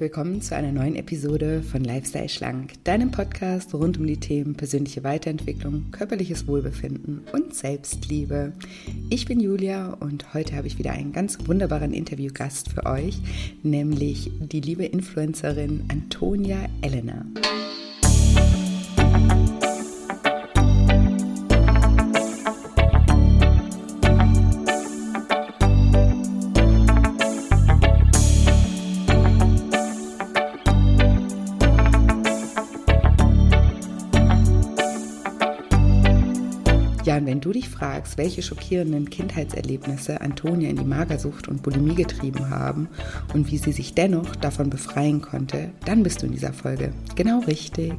willkommen zu einer neuen Episode von Lifestyle Schlank, deinem Podcast rund um die Themen persönliche Weiterentwicklung, körperliches Wohlbefinden und Selbstliebe. Ich bin Julia und heute habe ich wieder einen ganz wunderbaren Interviewgast für euch, nämlich die liebe Influencerin Antonia Elena. Dich fragst, welche schockierenden Kindheitserlebnisse Antonia in die Magersucht und Bulimie getrieben haben und wie sie sich dennoch davon befreien konnte, dann bist du in dieser Folge genau richtig.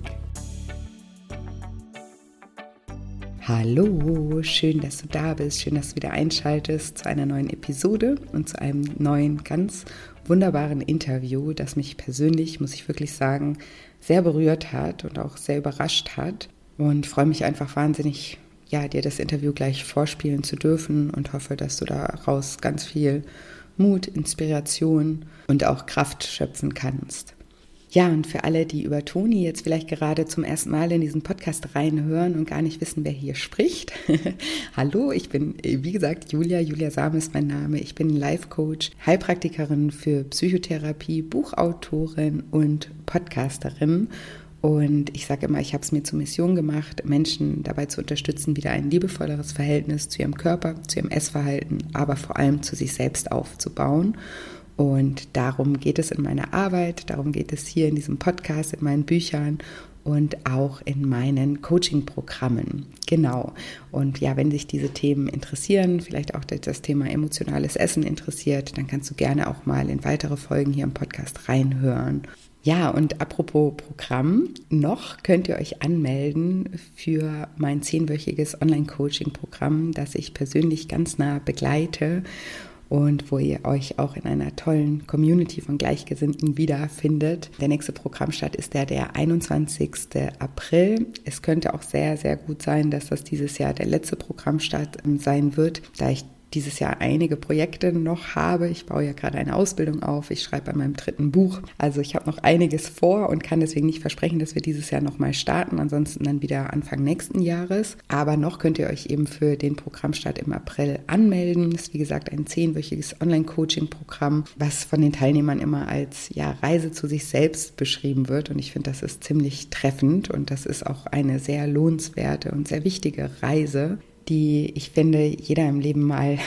Hallo, schön, dass du da bist, schön, dass du wieder einschaltest zu einer neuen Episode und zu einem neuen, ganz wunderbaren Interview, das mich persönlich, muss ich wirklich sagen, sehr berührt hat und auch sehr überrascht hat. Und freue mich einfach wahnsinnig ja, dir das Interview gleich vorspielen zu dürfen und hoffe, dass du daraus ganz viel Mut, Inspiration und auch Kraft schöpfen kannst. Ja, und für alle, die über Toni jetzt vielleicht gerade zum ersten Mal in diesen Podcast reinhören und gar nicht wissen, wer hier spricht. Hallo, ich bin, wie gesagt, Julia. Julia Same ist mein Name. Ich bin Life Coach, Heilpraktikerin für Psychotherapie, Buchautorin und Podcasterin und ich sage immer, ich habe es mir zur Mission gemacht, Menschen dabei zu unterstützen, wieder ein liebevolleres Verhältnis zu ihrem Körper, zu ihrem Essverhalten, aber vor allem zu sich selbst aufzubauen. Und darum geht es in meiner Arbeit, darum geht es hier in diesem Podcast, in meinen Büchern und auch in meinen Coaching-Programmen. Genau. Und ja, wenn sich diese Themen interessieren, vielleicht auch das Thema emotionales Essen interessiert, dann kannst du gerne auch mal in weitere Folgen hier im Podcast reinhören. Ja, und apropos Programm, noch könnt ihr euch anmelden für mein zehnwöchiges Online-Coaching-Programm, das ich persönlich ganz nah begleite und wo ihr euch auch in einer tollen Community von Gleichgesinnten wiederfindet. Der nächste Programmstart ist der, der 21. April. Es könnte auch sehr, sehr gut sein, dass das dieses Jahr der letzte Programmstart sein wird, da ich dieses Jahr einige Projekte noch habe. Ich baue ja gerade eine Ausbildung auf. Ich schreibe an meinem dritten Buch. Also ich habe noch einiges vor und kann deswegen nicht versprechen, dass wir dieses Jahr nochmal starten. Ansonsten dann wieder Anfang nächsten Jahres. Aber noch könnt ihr euch eben für den Programmstart im April anmelden. Das ist wie gesagt ein zehnwöchiges Online-Coaching-Programm, was von den Teilnehmern immer als ja, Reise zu sich selbst beschrieben wird. Und ich finde, das ist ziemlich treffend und das ist auch eine sehr lohnenswerte und sehr wichtige Reise, die ich finde, jeder im Leben mal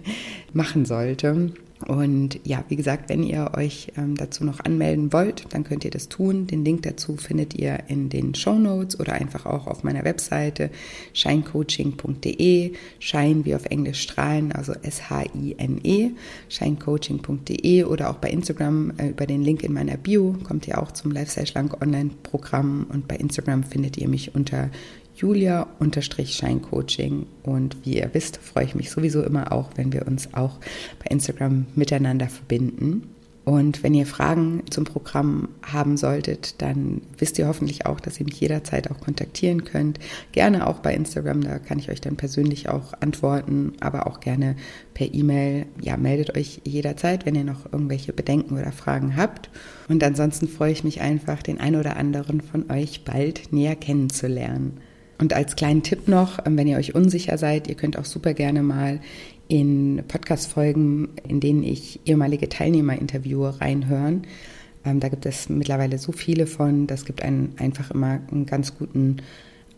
machen sollte. Und ja, wie gesagt, wenn ihr euch ähm, dazu noch anmelden wollt, dann könnt ihr das tun. Den Link dazu findet ihr in den Show Notes oder einfach auch auf meiner Webseite shinecoaching.de. Shine wie auf Englisch strahlen, also S-H-I-N-E, shinecoaching.de oder auch bei Instagram äh, über den Link in meiner Bio kommt ihr auch zum Lifestyle Schlank Online Programm und bei Instagram findet ihr mich unter Julia-Scheincoaching. Und wie ihr wisst, freue ich mich sowieso immer auch, wenn wir uns auch bei Instagram miteinander verbinden. Und wenn ihr Fragen zum Programm haben solltet, dann wisst ihr hoffentlich auch, dass ihr mich jederzeit auch kontaktieren könnt. Gerne auch bei Instagram, da kann ich euch dann persönlich auch antworten, aber auch gerne per E-Mail. Ja, meldet euch jederzeit, wenn ihr noch irgendwelche Bedenken oder Fragen habt. Und ansonsten freue ich mich einfach, den ein oder anderen von euch bald näher kennenzulernen. Und als kleinen Tipp noch, ähm, wenn ihr euch unsicher seid, ihr könnt auch super gerne mal in Podcast-Folgen, in denen ich ehemalige Teilnehmer interviewe, reinhören. Ähm, da gibt es mittlerweile so viele von, das gibt einen einfach immer einen ganz guten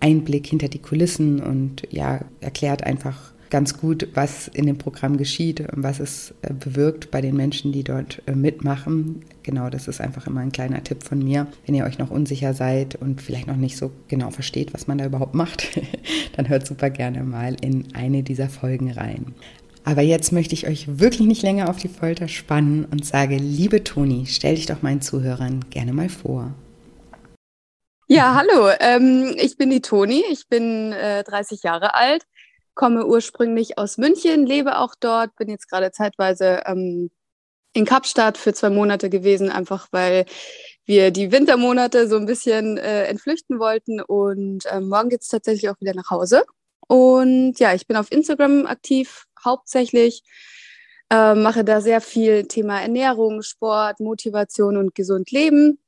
Einblick hinter die Kulissen und ja, erklärt einfach ganz gut, was in dem Programm geschieht und was es äh, bewirkt bei den Menschen, die dort äh, mitmachen. Genau, das ist einfach immer ein kleiner Tipp von mir. Wenn ihr euch noch unsicher seid und vielleicht noch nicht so genau versteht, was man da überhaupt macht, dann hört super gerne mal in eine dieser Folgen rein. Aber jetzt möchte ich euch wirklich nicht länger auf die Folter spannen und sage, liebe Toni, stell dich doch meinen Zuhörern gerne mal vor. Ja, hallo, ähm, ich bin die Toni, ich bin äh, 30 Jahre alt, komme ursprünglich aus München, lebe auch dort, bin jetzt gerade zeitweise ähm, in Kapstadt für zwei Monate gewesen, einfach weil wir die Wintermonate so ein bisschen äh, entflüchten wollten. Und äh, morgen geht es tatsächlich auch wieder nach Hause. Und ja, ich bin auf Instagram aktiv, hauptsächlich. Äh, mache da sehr viel Thema Ernährung, Sport, Motivation und gesund leben.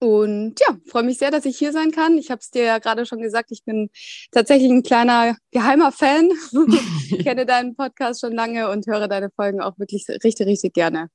Und ja, freue mich sehr, dass ich hier sein kann. Ich habe es dir ja gerade schon gesagt, ich bin tatsächlich ein kleiner geheimer Fan. kenne deinen Podcast schon lange und höre deine Folgen auch wirklich richtig, richtig gerne.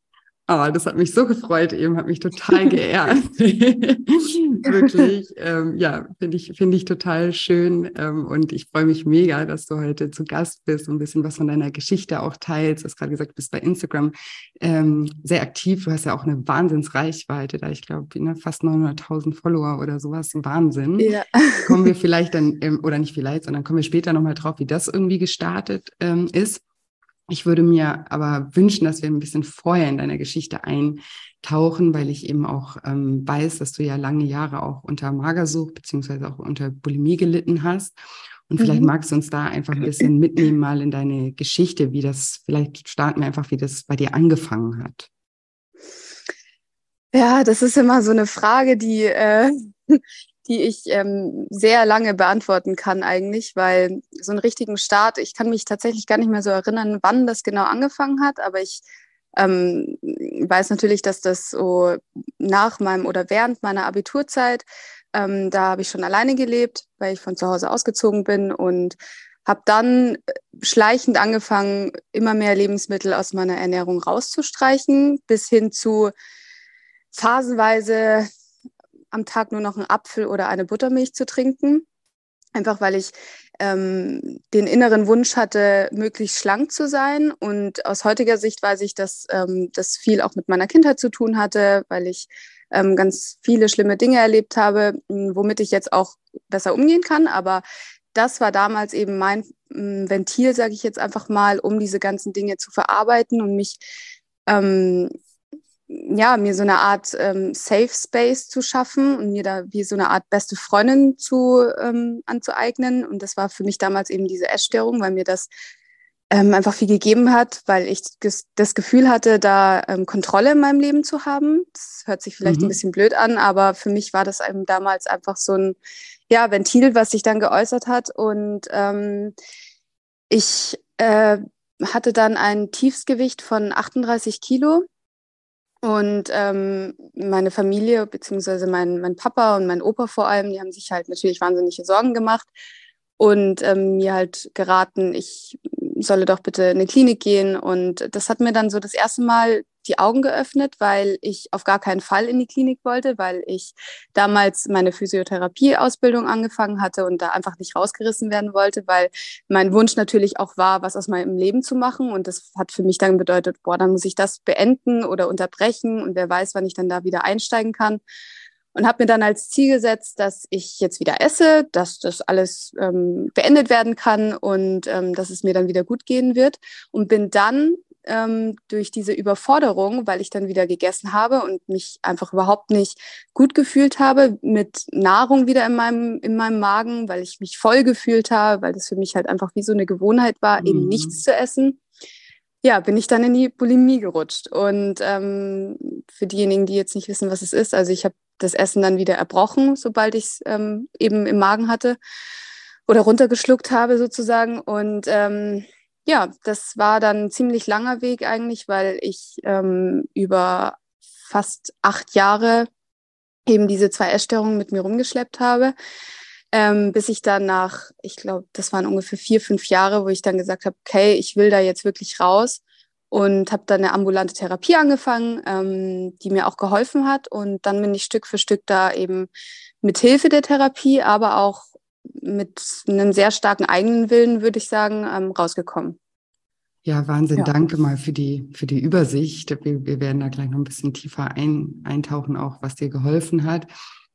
Oh, das hat mich so gefreut eben, hat mich total geehrt. Wirklich, ähm, ja, finde ich, finde ich total schön. Ähm, und ich freue mich mega, dass du heute zu Gast bist und ein bisschen was von deiner Geschichte auch teilst. Du hast gerade gesagt, du bist bei Instagram ähm, sehr aktiv. Du hast ja auch eine Wahnsinnsreichweite da. Ich glaube, ne, fast 900.000 Follower oder sowas. Wahnsinn. Ja. Kommen wir vielleicht dann, ähm, oder nicht vielleicht, sondern kommen wir später nochmal drauf, wie das irgendwie gestartet ähm, ist. Ich würde mir aber wünschen, dass wir ein bisschen vorher in deiner Geschichte eintauchen, weil ich eben auch ähm, weiß, dass du ja lange Jahre auch unter Magersucht beziehungsweise auch unter Bulimie gelitten hast. Und vielleicht mhm. magst du uns da einfach ein bisschen mitnehmen, mal in deine Geschichte, wie das, vielleicht starten wir einfach, wie das bei dir angefangen hat. Ja, das ist immer so eine Frage, die äh, die ich ähm, sehr lange beantworten kann eigentlich, weil so einen richtigen Start, ich kann mich tatsächlich gar nicht mehr so erinnern, wann das genau angefangen hat, aber ich ähm, weiß natürlich, dass das so nach meinem oder während meiner Abiturzeit, ähm, da habe ich schon alleine gelebt, weil ich von zu Hause ausgezogen bin und habe dann schleichend angefangen, immer mehr Lebensmittel aus meiner Ernährung rauszustreichen, bis hin zu phasenweise am Tag nur noch einen Apfel oder eine Buttermilch zu trinken. Einfach weil ich ähm, den inneren Wunsch hatte, möglichst schlank zu sein. Und aus heutiger Sicht weiß ich, dass ähm, das viel auch mit meiner Kindheit zu tun hatte, weil ich ähm, ganz viele schlimme Dinge erlebt habe, womit ich jetzt auch besser umgehen kann. Aber das war damals eben mein Ventil, sage ich jetzt einfach mal, um diese ganzen Dinge zu verarbeiten und mich ähm, ja, mir so eine Art ähm, Safe Space zu schaffen und mir da wie so eine Art beste Freundin zu ähm, anzueignen. Und das war für mich damals eben diese Essstörung, weil mir das ähm, einfach viel gegeben hat, weil ich das Gefühl hatte, da ähm, Kontrolle in meinem Leben zu haben. Das hört sich vielleicht mhm. ein bisschen blöd an, aber für mich war das eben damals einfach so ein ja, Ventil, was sich dann geäußert hat. Und ähm, ich äh, hatte dann ein Tiefsgewicht von 38 Kilo und ähm, meine Familie, beziehungsweise mein, mein Papa und mein Opa vor allem, die haben sich halt natürlich wahnsinnige Sorgen gemacht und ähm, mir halt geraten, ich solle doch bitte in eine Klinik gehen. Und das hat mir dann so das erste Mal die Augen geöffnet, weil ich auf gar keinen Fall in die Klinik wollte, weil ich damals meine Physiotherapie-Ausbildung angefangen hatte und da einfach nicht rausgerissen werden wollte, weil mein Wunsch natürlich auch war, was aus meinem Leben zu machen. Und das hat für mich dann bedeutet, boah, dann muss ich das beenden oder unterbrechen und wer weiß, wann ich dann da wieder einsteigen kann und habe mir dann als Ziel gesetzt, dass ich jetzt wieder esse, dass das alles ähm, beendet werden kann und ähm, dass es mir dann wieder gut gehen wird und bin dann ähm, durch diese Überforderung, weil ich dann wieder gegessen habe und mich einfach überhaupt nicht gut gefühlt habe mit Nahrung wieder in meinem, in meinem Magen, weil ich mich voll gefühlt habe, weil das für mich halt einfach wie so eine Gewohnheit war, mhm. eben nichts zu essen. Ja, bin ich dann in die Bulimie gerutscht. Und ähm, für diejenigen, die jetzt nicht wissen, was es ist, also ich habe das Essen dann wieder erbrochen, sobald ich es ähm, eben im Magen hatte oder runtergeschluckt habe sozusagen. Und ähm, ja, das war dann ein ziemlich langer Weg eigentlich, weil ich ähm, über fast acht Jahre eben diese zwei Essstörungen mit mir rumgeschleppt habe, ähm, bis ich dann nach, ich glaube, das waren ungefähr vier, fünf Jahre, wo ich dann gesagt habe, okay, ich will da jetzt wirklich raus und habe dann eine ambulante Therapie angefangen, ähm, die mir auch geholfen hat. Und dann bin ich Stück für Stück da eben mit Hilfe der Therapie, aber auch mit einem sehr starken eigenen Willen, würde ich sagen, ähm, rausgekommen. Ja, Wahnsinn. Ja. Danke mal für die, für die Übersicht. Wir, wir werden da gleich noch ein bisschen tiefer ein, eintauchen, auch was dir geholfen hat.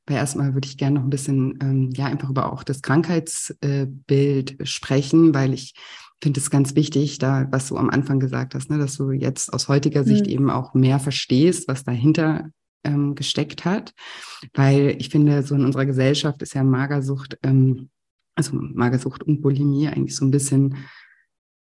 Aber erstmal würde ich gerne noch ein bisschen, ähm, ja, einfach über auch das Krankheitsbild äh, sprechen, weil ich finde es ganz wichtig, da, was du am Anfang gesagt hast, ne, dass du jetzt aus heutiger Sicht mhm. eben auch mehr verstehst, was dahinter ähm, gesteckt hat. Weil ich finde, so in unserer Gesellschaft ist ja Magersucht, ähm, also Magersucht und Bulimie eigentlich so ein bisschen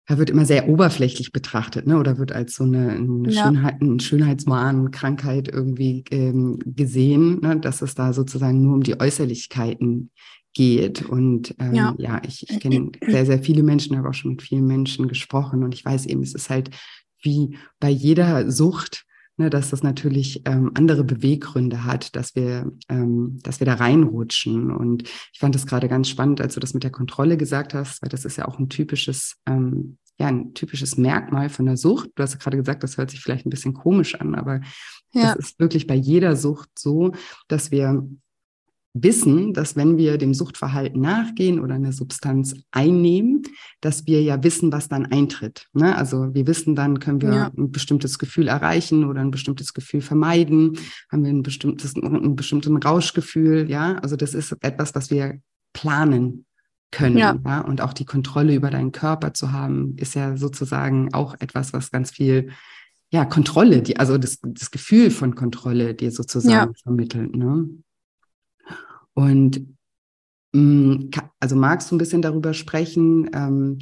er wird immer sehr oberflächlich betrachtet, ne? Oder wird als so eine, eine ja. Schönheit, ein Schönheitswahn, Krankheit irgendwie ähm, gesehen, ne? dass es da sozusagen nur um die Äußerlichkeiten geht. Und ähm, ja. ja, ich, ich kenne sehr, sehr viele Menschen, habe auch schon mit vielen Menschen gesprochen und ich weiß eben, es ist halt wie bei jeder Sucht, ne, dass das natürlich ähm, andere Beweggründe hat, dass wir, ähm, dass wir da reinrutschen. Und ich fand das gerade ganz spannend, als du das mit der Kontrolle gesagt hast, weil das ist ja auch ein typisches, ähm, ja, ein typisches Merkmal von der Sucht. Du hast gerade gesagt, das hört sich vielleicht ein bisschen komisch an, aber ja. das ist wirklich bei jeder Sucht so, dass wir wissen, dass wenn wir dem Suchtverhalten nachgehen oder eine Substanz einnehmen, dass wir ja wissen, was dann eintritt. Ne? Also wir wissen dann, können wir ja. ein bestimmtes Gefühl erreichen oder ein bestimmtes Gefühl vermeiden, haben wir ein bestimmtes, ein bestimmtes Rauschgefühl, ja. Also das ist etwas, was wir planen können. Ja. ja. Und auch die Kontrolle über deinen Körper zu haben, ist ja sozusagen auch etwas, was ganz viel ja, Kontrolle, die, also das, das Gefühl von Kontrolle dir sozusagen ja. vermittelt. Ne? Und mm, also magst du ein bisschen darüber sprechen, ähm,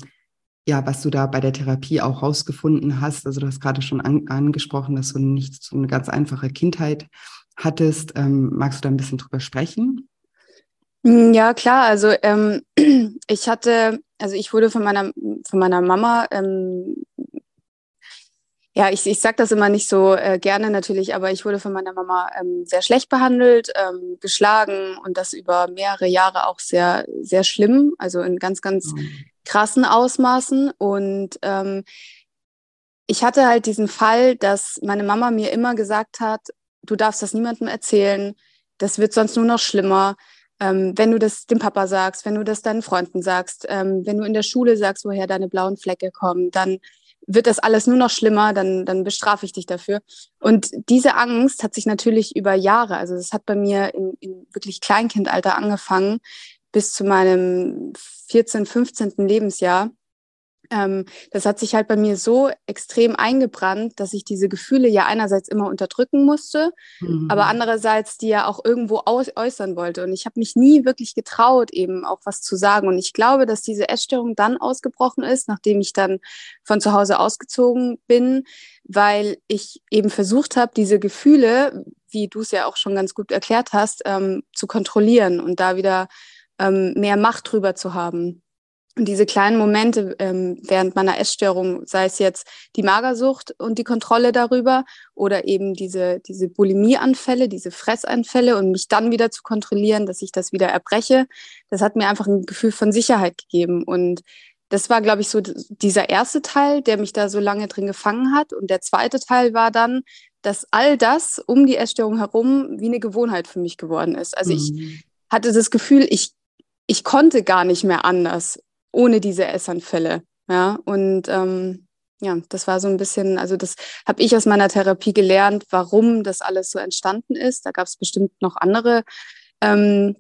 ja, was du da bei der Therapie auch rausgefunden hast? Also du hast gerade schon an, angesprochen, dass du nicht so eine ganz einfache Kindheit hattest. Ähm, magst du da ein bisschen drüber sprechen? Mm, ja, klar. Also ähm, ich hatte, also ich wurde von meiner, von meiner Mama ähm, ja, ich, ich sage das immer nicht so äh, gerne natürlich, aber ich wurde von meiner Mama ähm, sehr schlecht behandelt, ähm, geschlagen und das über mehrere Jahre auch sehr, sehr schlimm, also in ganz, ganz mhm. krassen Ausmaßen. Und ähm, ich hatte halt diesen Fall, dass meine Mama mir immer gesagt hat, du darfst das niemandem erzählen, das wird sonst nur noch schlimmer. Ähm, wenn du das dem Papa sagst, wenn du das deinen Freunden sagst, ähm, wenn du in der Schule sagst, woher deine blauen Flecke kommen, dann wird das alles nur noch schlimmer, dann, dann bestrafe ich dich dafür. Und diese Angst hat sich natürlich über Jahre, also es hat bei mir in, in wirklich Kleinkindalter angefangen, bis zu meinem 14., 15. Lebensjahr, ähm, das hat sich halt bei mir so extrem eingebrannt, dass ich diese Gefühle ja einerseits immer unterdrücken musste, mhm. aber andererseits die ja auch irgendwo aus äußern wollte. Und ich habe mich nie wirklich getraut, eben auch was zu sagen. Und ich glaube, dass diese Essstörung dann ausgebrochen ist, nachdem ich dann von zu Hause ausgezogen bin, weil ich eben versucht habe, diese Gefühle, wie du es ja auch schon ganz gut erklärt hast, ähm, zu kontrollieren und da wieder ähm, mehr Macht drüber zu haben. Und diese kleinen Momente ähm, während meiner Essstörung, sei es jetzt die Magersucht und die Kontrolle darüber oder eben diese, diese Bulimieanfälle, diese Fressanfälle und mich dann wieder zu kontrollieren, dass ich das wieder erbreche, das hat mir einfach ein Gefühl von Sicherheit gegeben. Und das war, glaube ich, so dieser erste Teil, der mich da so lange drin gefangen hat. Und der zweite Teil war dann, dass all das um die Essstörung herum wie eine Gewohnheit für mich geworden ist. Also mhm. ich hatte das Gefühl, ich, ich konnte gar nicht mehr anders ohne diese Essanfälle. Ja, und ähm, ja, das war so ein bisschen, also das habe ich aus meiner Therapie gelernt, warum das alles so entstanden ist. Da gab es bestimmt noch andere, ähm,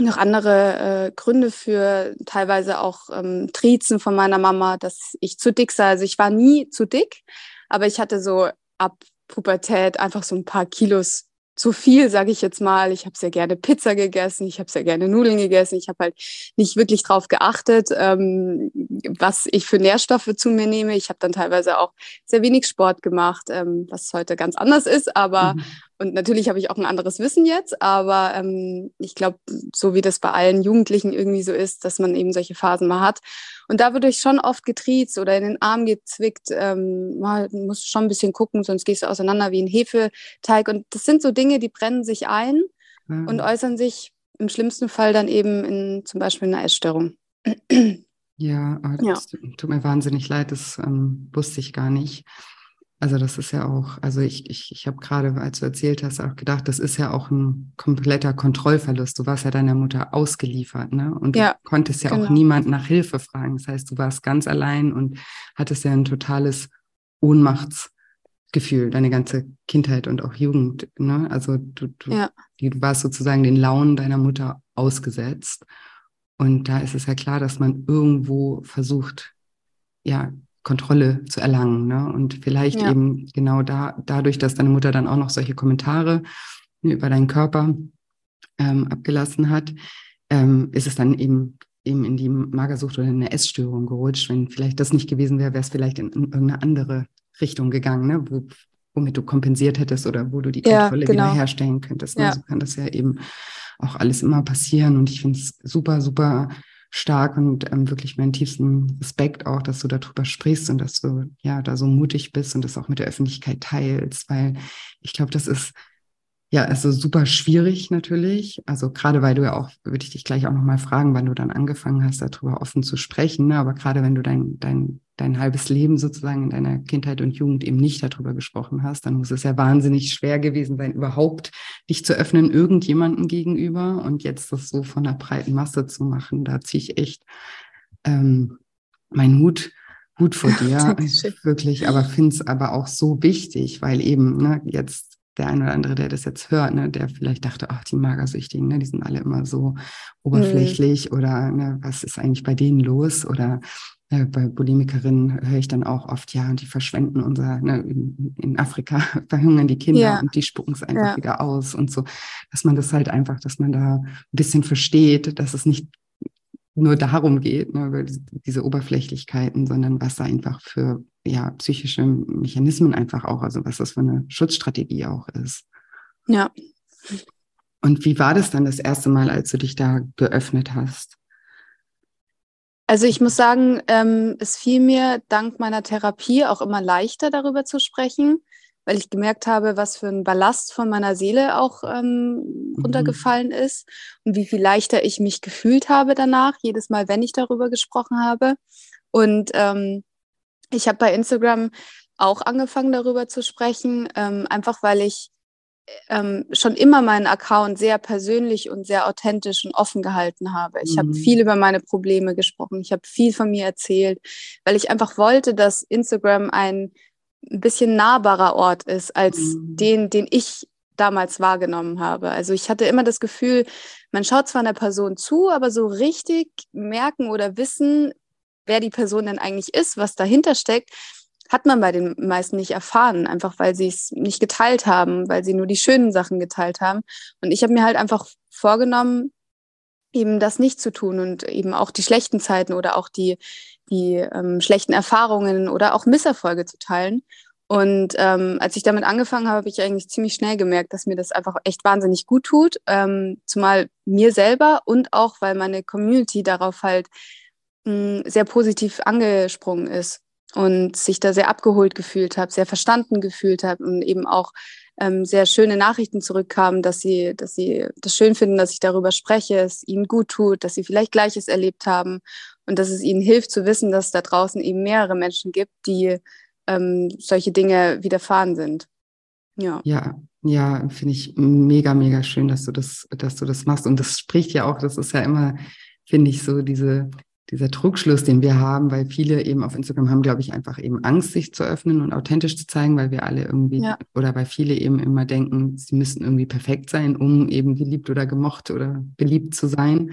noch andere äh, Gründe für, teilweise auch ähm, Trizen von meiner Mama, dass ich zu dick sei. Also ich war nie zu dick, aber ich hatte so ab Pubertät einfach so ein paar Kilos zu viel, sage ich jetzt mal. Ich habe sehr gerne Pizza gegessen, ich habe sehr gerne Nudeln gegessen. Ich habe halt nicht wirklich drauf geachtet, ähm, was ich für Nährstoffe zu mir nehme. Ich habe dann teilweise auch sehr wenig Sport gemacht, ähm, was heute ganz anders ist. Aber mhm. Und natürlich habe ich auch ein anderes Wissen jetzt, aber ähm, ich glaube, so wie das bei allen Jugendlichen irgendwie so ist, dass man eben solche Phasen mal hat. Und da würde ich schon oft getriezt oder in den Arm gezwickt. Ähm, man muss schon ein bisschen gucken, sonst gehst du auseinander wie ein Hefeteig. Und das sind so Dinge, die brennen sich ein mhm. und äußern sich im schlimmsten Fall dann eben in zum Beispiel einer Essstörung. Ja, ja. tut mir wahnsinnig leid, das ähm, wusste ich gar nicht. Also das ist ja auch, also ich, ich, ich habe gerade, als du erzählt hast, auch gedacht, das ist ja auch ein kompletter Kontrollverlust. Du warst ja deiner Mutter ausgeliefert, ne? Und ja, du konntest ja genau. auch niemand nach Hilfe fragen. Das heißt, du warst ganz allein und hattest ja ein totales Ohnmachtsgefühl, deine ganze Kindheit und auch Jugend. Ne? Also du, du, ja. du warst sozusagen den Launen deiner Mutter ausgesetzt. Und da ist es ja klar, dass man irgendwo versucht, ja, Kontrolle zu erlangen. Ne? Und vielleicht ja. eben genau da, dadurch, dass deine Mutter dann auch noch solche Kommentare ne, über deinen Körper ähm, abgelassen hat, ähm, ist es dann eben eben in die Magersucht oder in eine Essstörung gerutscht. Wenn vielleicht das nicht gewesen wäre, wäre es vielleicht in, in, irgendeine andere Richtung gegangen, ne? Wo, womit du kompensiert hättest oder wo du die Kontrolle ja, genau. wiederherstellen könntest. Ne? Ja. So kann das ja eben auch alles immer passieren. Und ich finde es super, super stark und ähm, wirklich meinen tiefsten Respekt auch, dass du darüber sprichst und dass du ja da so mutig bist und das auch mit der Öffentlichkeit teilst, weil ich glaube, das ist ja, also super schwierig natürlich. Also gerade weil du ja auch, würde ich dich gleich auch nochmal fragen, wann du dann angefangen hast, darüber offen zu sprechen. Ne? Aber gerade wenn du dein, dein, dein halbes Leben sozusagen in deiner Kindheit und Jugend eben nicht darüber gesprochen hast, dann muss es ja wahnsinnig schwer gewesen sein, überhaupt dich zu öffnen irgendjemandem gegenüber. Und jetzt das so von der breiten Masse zu machen, da ziehe ich echt ähm, meinen Hut Hut vor dir, wirklich, aber finde es aber auch so wichtig, weil eben ne, jetzt der ein oder andere, der das jetzt hört, ne, der vielleicht dachte, ach, die Magersüchtigen, ne, die sind alle immer so oberflächlich mhm. oder ne, was ist eigentlich bei denen los? Oder äh, bei Bulimikerinnen höre ich dann auch oft, ja, und die verschwenden unser, ne, in, in Afrika verhungern die Kinder ja. und die spucken es einfach ja. wieder aus und so, dass man das halt einfach, dass man da ein bisschen versteht, dass es nicht nur darum geht, ne, über diese Oberflächlichkeiten, sondern was da einfach für ja, psychische Mechanismen einfach auch, also was das für eine Schutzstrategie auch ist. Ja. Und wie war das dann das erste Mal, als du dich da geöffnet hast? Also ich muss sagen, ähm, es fiel mir dank meiner Therapie auch immer leichter darüber zu sprechen, weil ich gemerkt habe, was für ein Ballast von meiner Seele auch ähm, mhm. runtergefallen mhm. ist und wie viel leichter ich mich gefühlt habe danach, jedes Mal, wenn ich darüber gesprochen habe. Und ähm, ich habe bei Instagram auch angefangen darüber zu sprechen, ähm, einfach weil ich ähm, schon immer meinen Account sehr persönlich und sehr authentisch und offen gehalten habe. Ich mhm. habe viel über meine Probleme gesprochen, ich habe viel von mir erzählt, weil ich einfach wollte, dass Instagram ein bisschen nahbarer Ort ist als mhm. den, den ich damals wahrgenommen habe. Also ich hatte immer das Gefühl, man schaut zwar einer Person zu, aber so richtig merken oder wissen, wer die Person denn eigentlich ist, was dahinter steckt, hat man bei den meisten nicht erfahren, einfach weil sie es nicht geteilt haben, weil sie nur die schönen Sachen geteilt haben. Und ich habe mir halt einfach vorgenommen, eben das nicht zu tun und eben auch die schlechten Zeiten oder auch die, die ähm, schlechten Erfahrungen oder auch Misserfolge zu teilen. Und ähm, als ich damit angefangen habe, habe ich eigentlich ziemlich schnell gemerkt, dass mir das einfach echt wahnsinnig gut tut. Ähm, zumal mir selber und auch, weil meine Community darauf halt sehr positiv angesprungen ist und sich da sehr abgeholt gefühlt habe, sehr verstanden gefühlt habe und eben auch ähm, sehr schöne Nachrichten zurückkamen, dass sie, dass sie das schön finden, dass ich darüber spreche, es ihnen gut tut, dass sie vielleicht Gleiches erlebt haben und dass es ihnen hilft zu wissen, dass es da draußen eben mehrere Menschen gibt, die ähm, solche Dinge widerfahren sind. Ja. Ja, ja, finde ich mega, mega schön, dass du das, dass du das machst. Und das spricht ja auch, das ist ja immer, finde ich, so diese, dieser Trugschluss, den wir haben, weil viele eben auf Instagram haben, glaube ich, einfach eben Angst, sich zu öffnen und authentisch zu zeigen, weil wir alle irgendwie ja. oder weil viele eben immer denken, sie müssen irgendwie perfekt sein, um eben geliebt oder gemocht oder beliebt zu sein.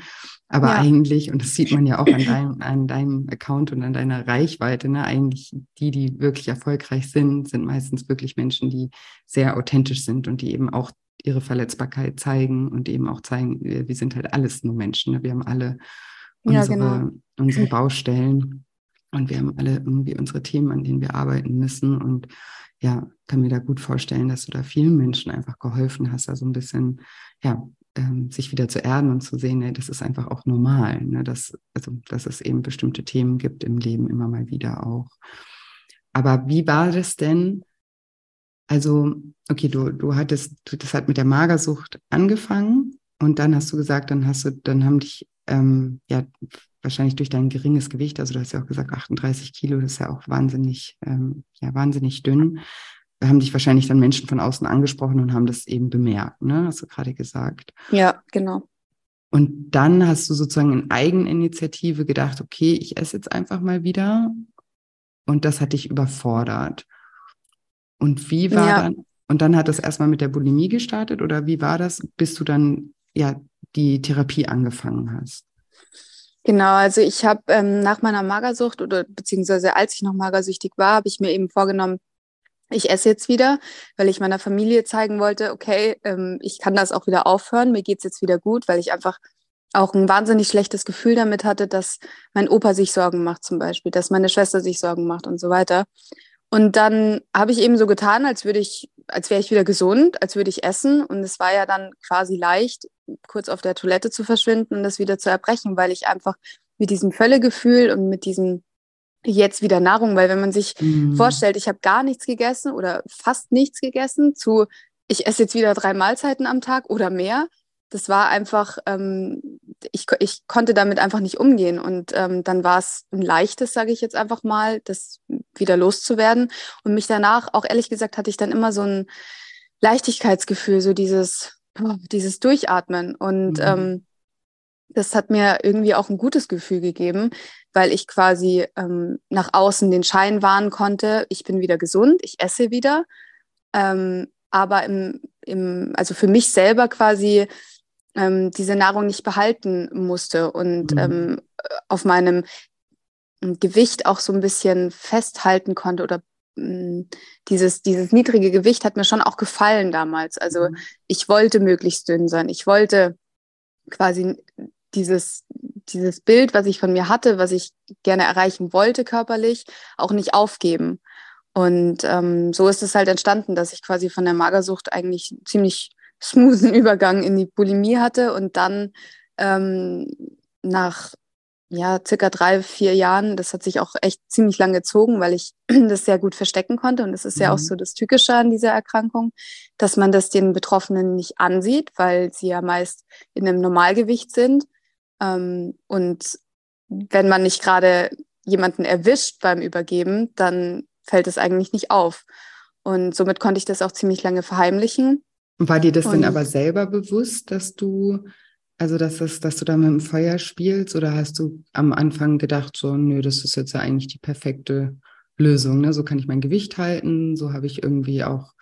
Aber ja. eigentlich, und das sieht man ja auch an deinem, an deinem Account und an deiner Reichweite, ne, eigentlich die, die wirklich erfolgreich sind, sind meistens wirklich Menschen, die sehr authentisch sind und die eben auch ihre Verletzbarkeit zeigen und eben auch zeigen, wir sind halt alles nur Menschen. Ne? Wir haben alle unsere, ja, genau. unsere Baustellen. Und wir haben alle irgendwie unsere Themen, an denen wir arbeiten müssen. Und ja, kann mir da gut vorstellen, dass du da vielen Menschen einfach geholfen hast, also ein bisschen, ja, ähm, sich wieder zu erden und zu sehen, nee, das ist einfach auch normal, ne, dass, also, dass es eben bestimmte Themen gibt im Leben immer mal wieder auch. Aber wie war das denn? Also, okay, du, du hattest, das hat mit der Magersucht angefangen und dann hast du gesagt, dann hast du, dann haben dich ähm, ja wahrscheinlich durch dein geringes Gewicht, also du hast ja auch gesagt 38 Kilo, das ist ja auch wahnsinnig, ähm, ja wahnsinnig dünn, haben dich wahrscheinlich dann Menschen von außen angesprochen und haben das eben bemerkt, ne? Hast du gerade gesagt. Ja, genau. Und dann hast du sozusagen in Eigeninitiative gedacht, okay, ich esse jetzt einfach mal wieder. Und das hat dich überfordert. Und wie war ja. dann, und dann hat das erstmal mit der Bulimie gestartet oder wie war das, bis du dann ja die Therapie angefangen hast? Genau, also ich habe ähm, nach meiner Magersucht oder beziehungsweise als ich noch magersüchtig war, habe ich mir eben vorgenommen, ich esse jetzt wieder, weil ich meiner Familie zeigen wollte, okay, ähm, ich kann das auch wieder aufhören, mir geht's jetzt wieder gut, weil ich einfach auch ein wahnsinnig schlechtes Gefühl damit hatte, dass mein Opa sich Sorgen macht zum Beispiel, dass meine Schwester sich Sorgen macht und so weiter. Und dann habe ich eben so getan, als würde ich, als wäre ich wieder gesund, als würde ich essen. Und es war ja dann quasi leicht, kurz auf der Toilette zu verschwinden und das wieder zu erbrechen, weil ich einfach mit diesem Völlegefühl und mit diesem jetzt wieder Nahrung, weil wenn man sich mhm. vorstellt, ich habe gar nichts gegessen oder fast nichts gegessen, zu ich esse jetzt wieder drei Mahlzeiten am Tag oder mehr, das war einfach, ähm, ich, ich konnte damit einfach nicht umgehen. Und ähm, dann war es ein leichtes, sage ich jetzt einfach mal, das wieder loszuwerden. Und mich danach, auch ehrlich gesagt, hatte ich dann immer so ein Leichtigkeitsgefühl, so dieses, oh, dieses Durchatmen. Und mhm. ähm, das hat mir irgendwie auch ein gutes Gefühl gegeben, weil ich quasi ähm, nach außen den Schein wahren konnte, ich bin wieder gesund, ich esse wieder. Ähm, aber im, im, also für mich selber quasi ähm, diese Nahrung nicht behalten musste und mhm. ähm, auf meinem Gewicht auch so ein bisschen festhalten konnte oder mh, dieses, dieses niedrige Gewicht hat mir schon auch gefallen damals. Also mhm. ich wollte möglichst dünn sein. Ich wollte quasi dieses, dieses Bild, was ich von mir hatte, was ich gerne erreichen wollte körperlich, auch nicht aufgeben. Und ähm, so ist es halt entstanden, dass ich quasi von der Magersucht eigentlich ziemlich smoothen Übergang in die Bulimie hatte und dann ähm, nach ja, circa drei, vier Jahren, das hat sich auch echt ziemlich lang gezogen, weil ich das sehr gut verstecken konnte. Und das ist mhm. ja auch mhm. so das Tückische an dieser Erkrankung, dass man das den Betroffenen nicht ansieht, weil sie ja meist in einem Normalgewicht sind. Ähm, und wenn man nicht gerade jemanden erwischt beim Übergeben, dann fällt es eigentlich nicht auf. Und somit konnte ich das auch ziemlich lange verheimlichen. War dir das und, denn aber selber bewusst, dass du, also dass, das, dass du da mit dem Feuer spielst oder hast du am Anfang gedacht, so, nö, das ist jetzt ja eigentlich die perfekte Lösung, ne? So kann ich mein Gewicht halten, so habe ich irgendwie auch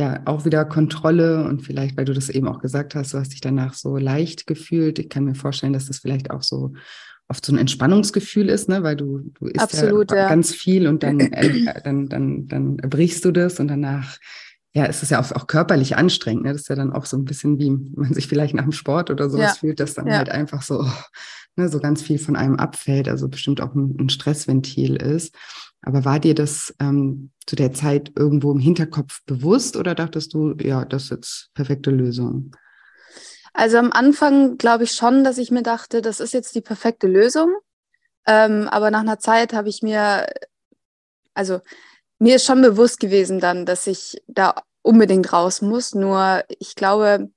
ja auch wieder Kontrolle und vielleicht, weil du das eben auch gesagt hast, du hast dich danach so leicht gefühlt. Ich kann mir vorstellen, dass das vielleicht auch so oft so ein Entspannungsgefühl ist, ne? weil du, du isst Absolut, ja, ja, ganz viel und dann, äh, dann, dann, dann brichst du das und danach ja, es ist ja auch, auch körperlich anstrengend. Ne? Das ist ja dann auch so ein bisschen wie man sich vielleicht nach dem Sport oder sowas ja. fühlt, dass dann ja. halt einfach so, ne, so ganz viel von einem abfällt, also bestimmt auch ein, ein Stressventil ist. Aber war dir das ähm, zu der Zeit irgendwo im Hinterkopf bewusst oder dachtest du, ja, das ist jetzt perfekte Lösung? Also am Anfang glaube ich schon, dass ich mir dachte, das ist jetzt die perfekte Lösung. Ähm, aber nach einer Zeit habe ich mir, also mir ist schon bewusst gewesen dann, dass ich da unbedingt raus muss. Nur ich glaube,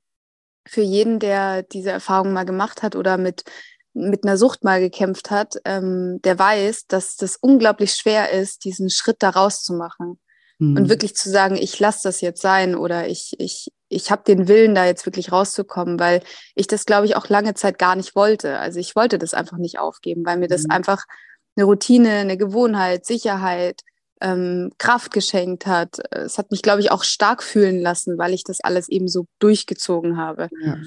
für jeden, der diese Erfahrung mal gemacht hat oder mit, mit einer Sucht mal gekämpft hat, ähm, der weiß, dass das unglaublich schwer ist, diesen Schritt da rauszumachen. Mhm. Und wirklich zu sagen, ich lasse das jetzt sein oder ich, ich, ich habe den Willen, da jetzt wirklich rauszukommen, weil ich das, glaube ich, auch lange Zeit gar nicht wollte. Also ich wollte das einfach nicht aufgeben, weil mir das mhm. einfach eine Routine, eine Gewohnheit, Sicherheit, ähm, Kraft geschenkt hat. Es hat mich, glaube ich, auch stark fühlen lassen, weil ich das alles eben so durchgezogen habe. Ja,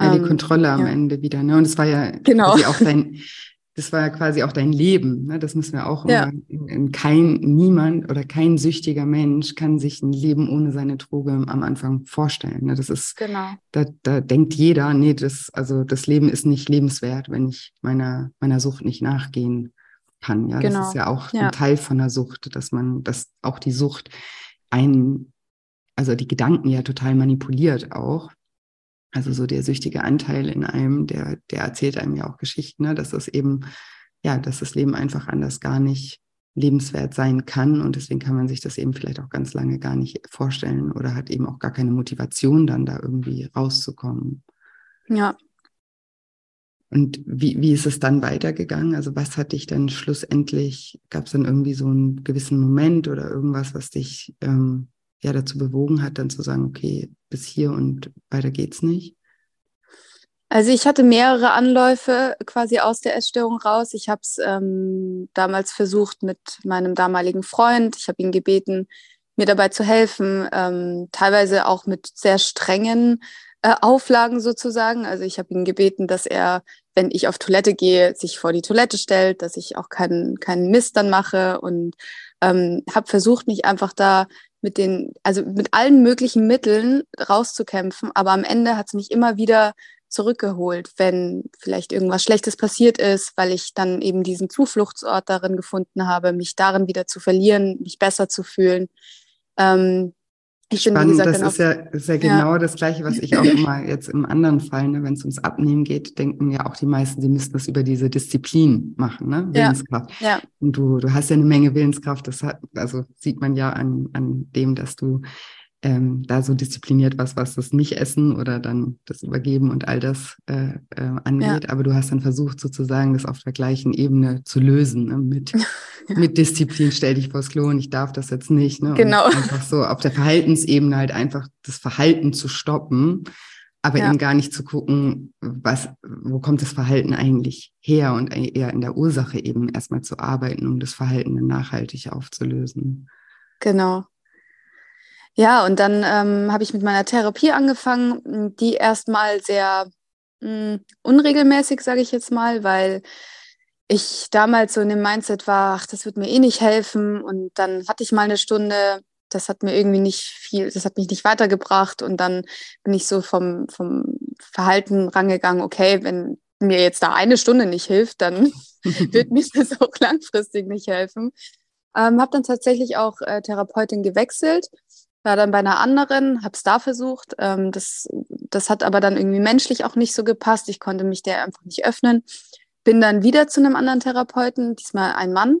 ja die ähm, Kontrolle am ja. Ende wieder. Ne? Und es war ja genau. auch dein, das war ja quasi auch dein Leben. Ne? Das müssen wir auch ja. immer, kein, niemand oder kein süchtiger Mensch kann sich ein Leben ohne seine Droge am Anfang vorstellen. Ne? Das ist, genau. da, da denkt jeder, nee, das, also das Leben ist nicht lebenswert, wenn ich meiner, meiner Sucht nicht nachgehen kann. Ja, genau. das ist ja auch ja. ein Teil von der Sucht, dass man, dass auch die Sucht einen, also die Gedanken ja total manipuliert auch. Also so der süchtige Anteil in einem, der, der erzählt einem ja auch Geschichten, ne? dass das eben, ja, dass das Leben einfach anders gar nicht lebenswert sein kann und deswegen kann man sich das eben vielleicht auch ganz lange gar nicht vorstellen oder hat eben auch gar keine Motivation dann da irgendwie rauszukommen. Ja, und wie, wie ist es dann weitergegangen? Also was hat dich dann schlussendlich, gab es dann irgendwie so einen gewissen Moment oder irgendwas, was dich ähm, ja dazu bewogen hat, dann zu sagen, okay, bis hier und weiter geht's nicht? Also ich hatte mehrere Anläufe quasi aus der Essstörung raus. Ich habe es ähm, damals versucht mit meinem damaligen Freund. Ich habe ihn gebeten, mir dabei zu helfen, ähm, teilweise auch mit sehr strengen äh, Auflagen sozusagen. Also ich habe ihn gebeten, dass er, wenn ich auf Toilette gehe, sich vor die Toilette stellt, dass ich auch keinen keinen Mist dann mache und ähm, habe versucht, mich einfach da mit den, also mit allen möglichen Mitteln rauszukämpfen. Aber am Ende hat es mich immer wieder zurückgeholt, wenn vielleicht irgendwas Schlechtes passiert ist, weil ich dann eben diesen Zufluchtsort darin gefunden habe, mich darin wieder zu verlieren, mich besser zu fühlen. Ähm, ich Spannend, bin, gesagt, das ist ja, ist ja genau ja. das Gleiche, was ich auch immer jetzt im anderen Fall, ne, wenn es ums Abnehmen geht, denken ja auch die meisten, sie müssten das über diese Disziplin machen, ne? Willenskraft. Ja. ja. Und du, du hast ja eine Menge Willenskraft, das hat, also sieht man ja an, an dem, dass du ähm, da so diszipliniert was, was das Nicht-Essen oder dann das Übergeben und all das äh, äh, angeht. Ja. Aber du hast dann versucht, sozusagen das auf der gleichen Ebene zu lösen, ne? mit, ja. mit Disziplin, stell dich vors Klo und ich darf das jetzt nicht. Ne? Genau. Und einfach so auf der Verhaltensebene halt einfach das Verhalten zu stoppen, aber ja. eben gar nicht zu gucken, was, wo kommt das Verhalten eigentlich her und eher in der Ursache eben erstmal zu arbeiten, um das Verhalten dann nachhaltig aufzulösen. Genau. Ja, und dann ähm, habe ich mit meiner Therapie angefangen, die erstmal sehr mh, hm, unregelmäßig, sage ich jetzt mal, weil ich damals so in dem Mindset war, ach, das wird mir eh nicht helfen. Und dann hatte ich mal eine Stunde, das hat mir irgendwie nicht viel, das hat mich nicht weitergebracht. Und dann bin ich so vom, vom Verhalten rangegangen, okay, wenn mir jetzt da eine Stunde nicht hilft, dann wird mir das auch langfristig nicht helfen. Ähm, habe dann tatsächlich auch äh, Therapeutin gewechselt war dann bei einer anderen, habe es da versucht. Ähm, das, das hat aber dann irgendwie menschlich auch nicht so gepasst. Ich konnte mich der einfach nicht öffnen. Bin dann wieder zu einem anderen Therapeuten, diesmal ein Mann.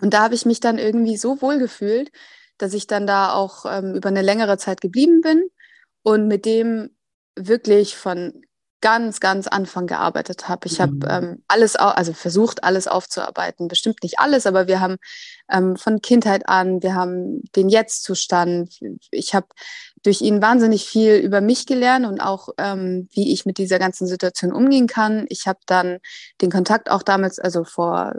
Und da habe ich mich dann irgendwie so wohl gefühlt, dass ich dann da auch ähm, über eine längere Zeit geblieben bin und mit dem wirklich von ganz, ganz Anfang gearbeitet habe. Ich mhm. habe ähm, alles, also versucht, alles aufzuarbeiten. Bestimmt nicht alles, aber wir haben ähm, von Kindheit an, wir haben den Jetzt-Zustand. Ich habe durch ihn wahnsinnig viel über mich gelernt und auch, ähm, wie ich mit dieser ganzen Situation umgehen kann. Ich habe dann den Kontakt auch damals, also vor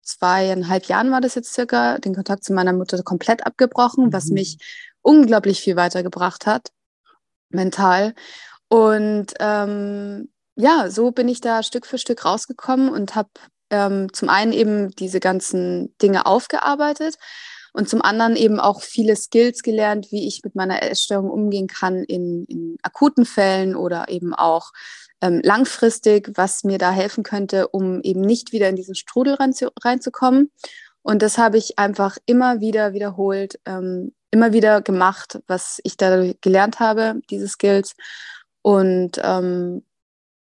zweieinhalb Jahren war das jetzt circa, den Kontakt zu meiner Mutter komplett abgebrochen, mhm. was mich unglaublich viel weitergebracht hat, mental. Und ähm, ja, so bin ich da Stück für Stück rausgekommen und habe ähm, zum einen eben diese ganzen Dinge aufgearbeitet und zum anderen eben auch viele Skills gelernt, wie ich mit meiner Essstörung umgehen kann in, in akuten Fällen oder eben auch ähm, langfristig, was mir da helfen könnte, um eben nicht wieder in diesen Strudel rein zu, reinzukommen. Und das habe ich einfach immer wieder wiederholt, ähm, immer wieder gemacht, was ich da gelernt habe, diese Skills. Und ähm,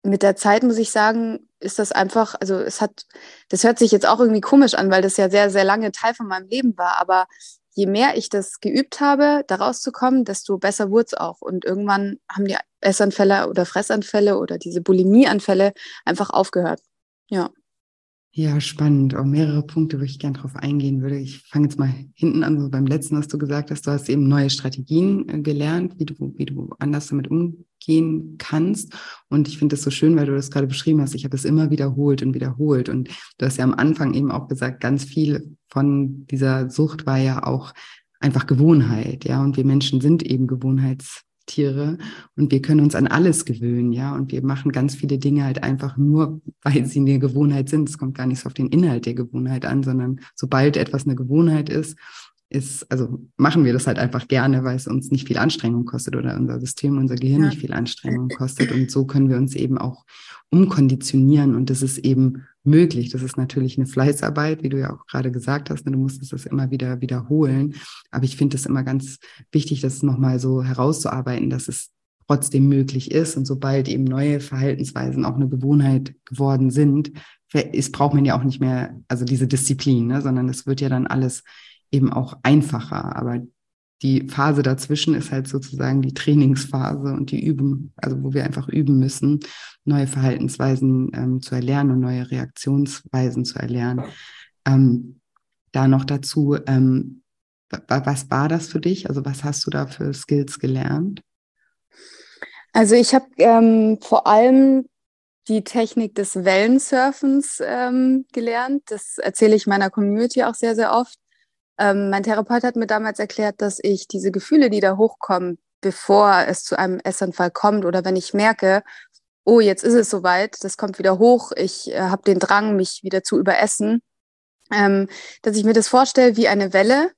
mit der Zeit muss ich sagen, ist das einfach, also es hat, das hört sich jetzt auch irgendwie komisch an, weil das ja sehr, sehr lange Teil von meinem Leben war. Aber je mehr ich das geübt habe, da rauszukommen, desto besser wurde es auch. Und irgendwann haben die Essanfälle oder Fressanfälle oder diese Bulimieanfälle einfach aufgehört. Ja. Ja, spannend. Auch mehrere Punkte, wo ich gerne drauf eingehen würde. Ich fange jetzt mal hinten an, so beim letzten, was du gesagt hast. Du hast eben neue Strategien äh, gelernt, wie du, wie du anders damit umgehen kannst. Und ich finde das so schön, weil du das gerade beschrieben hast. Ich habe es immer wiederholt und wiederholt. Und du hast ja am Anfang eben auch gesagt, ganz viel von dieser Sucht war ja auch einfach Gewohnheit, ja. Und wir Menschen sind eben Gewohnheits Tiere und wir können uns an alles gewöhnen, ja. Und wir machen ganz viele Dinge halt einfach nur, weil sie eine Gewohnheit sind. Es kommt gar nicht so auf den Inhalt der Gewohnheit an, sondern sobald etwas eine Gewohnheit ist, ist, also machen wir das halt einfach gerne, weil es uns nicht viel Anstrengung kostet oder unser System, unser Gehirn ja. nicht viel Anstrengung kostet. Und so können wir uns eben auch umkonditionieren und das ist eben möglich. Das ist natürlich eine Fleißarbeit, wie du ja auch gerade gesagt hast. Ne? Du musstest das immer wieder wiederholen. Aber ich finde es immer ganz wichtig, das nochmal so herauszuarbeiten, dass es trotzdem möglich ist. Und sobald eben neue Verhaltensweisen auch eine Gewohnheit geworden sind, ist, braucht man ja auch nicht mehr, also diese Disziplin, ne? sondern es wird ja dann alles eben auch einfacher. Aber die Phase dazwischen ist halt sozusagen die Trainingsphase und die Übung, also wo wir einfach üben müssen, neue Verhaltensweisen ähm, zu erlernen und neue Reaktionsweisen zu erlernen. Ähm, da noch dazu, ähm, was war das für dich? Also was hast du da für Skills gelernt? Also ich habe ähm, vor allem die Technik des Wellensurfens ähm, gelernt. Das erzähle ich meiner Community auch sehr, sehr oft. Ähm, mein Therapeut hat mir damals erklärt, dass ich diese Gefühle, die da hochkommen, bevor es zu einem Essanfall kommt oder wenn ich merke, oh, jetzt ist es soweit, das kommt wieder hoch, ich äh, habe den Drang, mich wieder zu überessen, ähm, dass ich mir das vorstelle wie eine Welle,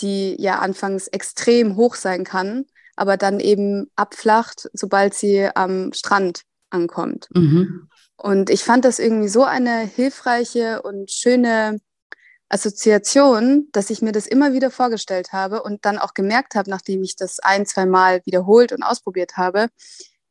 die ja anfangs extrem hoch sein kann, aber dann eben abflacht, sobald sie am Strand ankommt. Mhm. Und ich fand das irgendwie so eine hilfreiche und schöne Assoziation, dass ich mir das immer wieder vorgestellt habe und dann auch gemerkt habe, nachdem ich das ein, zwei Mal wiederholt und ausprobiert habe,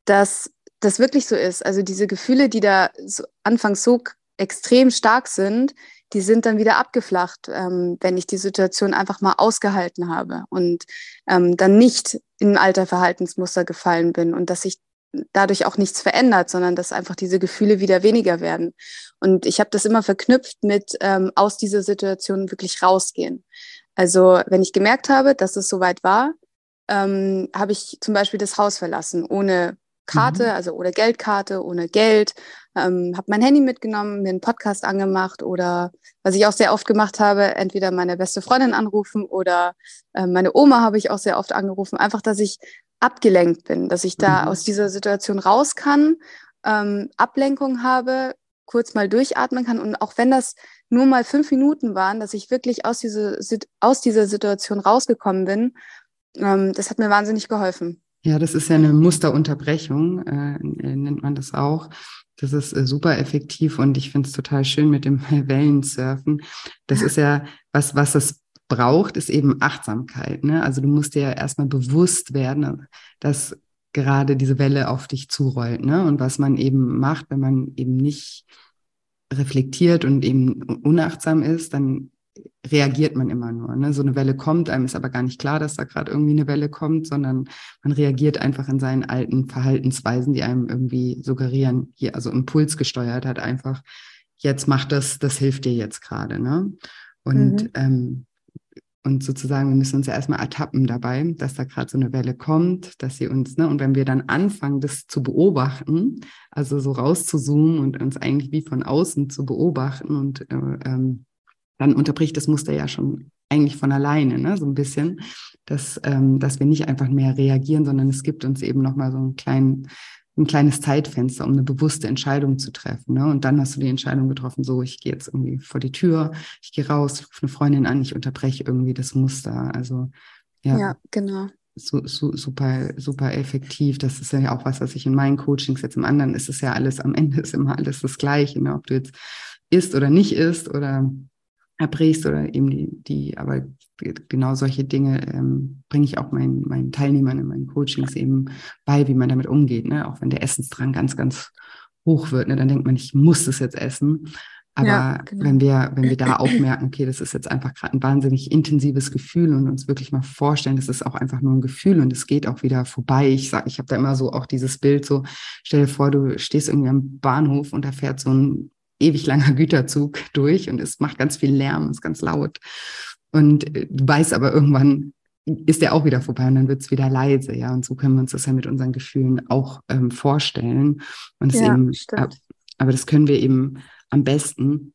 dass das wirklich so ist. Also diese Gefühle, die da so, anfangs so extrem stark sind, die sind dann wieder abgeflacht, ähm, wenn ich die Situation einfach mal ausgehalten habe und ähm, dann nicht in ein alter Verhaltensmuster gefallen bin und dass sich dadurch auch nichts verändert, sondern dass einfach diese Gefühle wieder weniger werden. Und ich habe das immer verknüpft mit ähm, aus dieser Situation wirklich rausgehen. Also wenn ich gemerkt habe, dass es soweit war, ähm, habe ich zum Beispiel das Haus verlassen, ohne Karte, mhm. also oder Geldkarte, ohne Geld, ähm, habe mein Handy mitgenommen, mir einen Podcast angemacht oder was ich auch sehr oft gemacht habe, entweder meine beste Freundin anrufen oder äh, meine Oma habe ich auch sehr oft angerufen, einfach, dass ich abgelenkt bin, dass ich da mhm. aus dieser Situation raus kann, ähm, Ablenkung habe, kurz mal durchatmen kann und auch wenn das nur mal fünf Minuten waren, dass ich wirklich aus, diese, aus dieser Situation rausgekommen bin, ähm, das hat mir wahnsinnig geholfen. Ja, das ist ja eine Musterunterbrechung, äh, nennt man das auch. Das ist äh, super effektiv und ich finde es total schön mit dem Wellensurfen. Das ist ja was, was es braucht, ist eben Achtsamkeit. Ne? Also du musst dir ja erstmal bewusst werden, dass gerade diese Welle auf dich zurollt. Ne? Und was man eben macht, wenn man eben nicht reflektiert und eben unachtsam ist, dann reagiert man immer nur. Ne? So eine Welle kommt, einem ist aber gar nicht klar, dass da gerade irgendwie eine Welle kommt, sondern man reagiert einfach in seinen alten Verhaltensweisen, die einem irgendwie suggerieren, hier, also Impuls gesteuert hat, einfach, jetzt mach das, das hilft dir jetzt gerade. Ne? Und, mhm. ähm, und sozusagen, wir müssen uns ja erstmal ertappen dabei, dass da gerade so eine Welle kommt, dass sie uns, ne, und wenn wir dann anfangen, das zu beobachten, also so rauszuzoomen und uns eigentlich wie von außen zu beobachten und äh, ähm, dann unterbricht das Muster ja schon eigentlich von alleine, ne? so ein bisschen, dass, ähm, dass wir nicht einfach mehr reagieren, sondern es gibt uns eben nochmal so einen kleinen, ein kleines Zeitfenster, um eine bewusste Entscheidung zu treffen. Ne? Und dann hast du die Entscheidung getroffen, so, ich gehe jetzt irgendwie vor die Tür, ich gehe raus, rufe eine Freundin an, ich unterbreche irgendwie das Muster. Also ja, ja genau. So, so, super, super effektiv. Das ist ja auch was, was ich in meinen Coachings jetzt im anderen ist es ja alles, am Ende ist immer alles das Gleiche, ne? ob du jetzt isst oder nicht isst oder erbrichst oder eben die, die, aber genau solche Dinge ähm, bringe ich auch meinen, meinen Teilnehmern in meinen Coachings eben bei, wie man damit umgeht. Ne? Auch wenn der Essensdrang ganz, ganz hoch wird, ne? dann denkt man, ich muss das jetzt essen. Aber ja, genau. wenn wir, wenn wir da auch merken, okay, das ist jetzt einfach gerade ein wahnsinnig intensives Gefühl und uns wirklich mal vorstellen, das ist auch einfach nur ein Gefühl und es geht auch wieder vorbei. Ich sag, ich habe da immer so auch dieses Bild so, stell dir vor, du stehst irgendwie am Bahnhof und da fährt so ein ewig langer Güterzug durch und es macht ganz viel Lärm, ist ganz laut. Und äh, du weißt aber irgendwann ist der auch wieder vorbei und dann wird es wieder leise, ja. Und so können wir uns das ja mit unseren Gefühlen auch ähm, vorstellen. Und ja, eben, äh, aber das können wir eben am besten,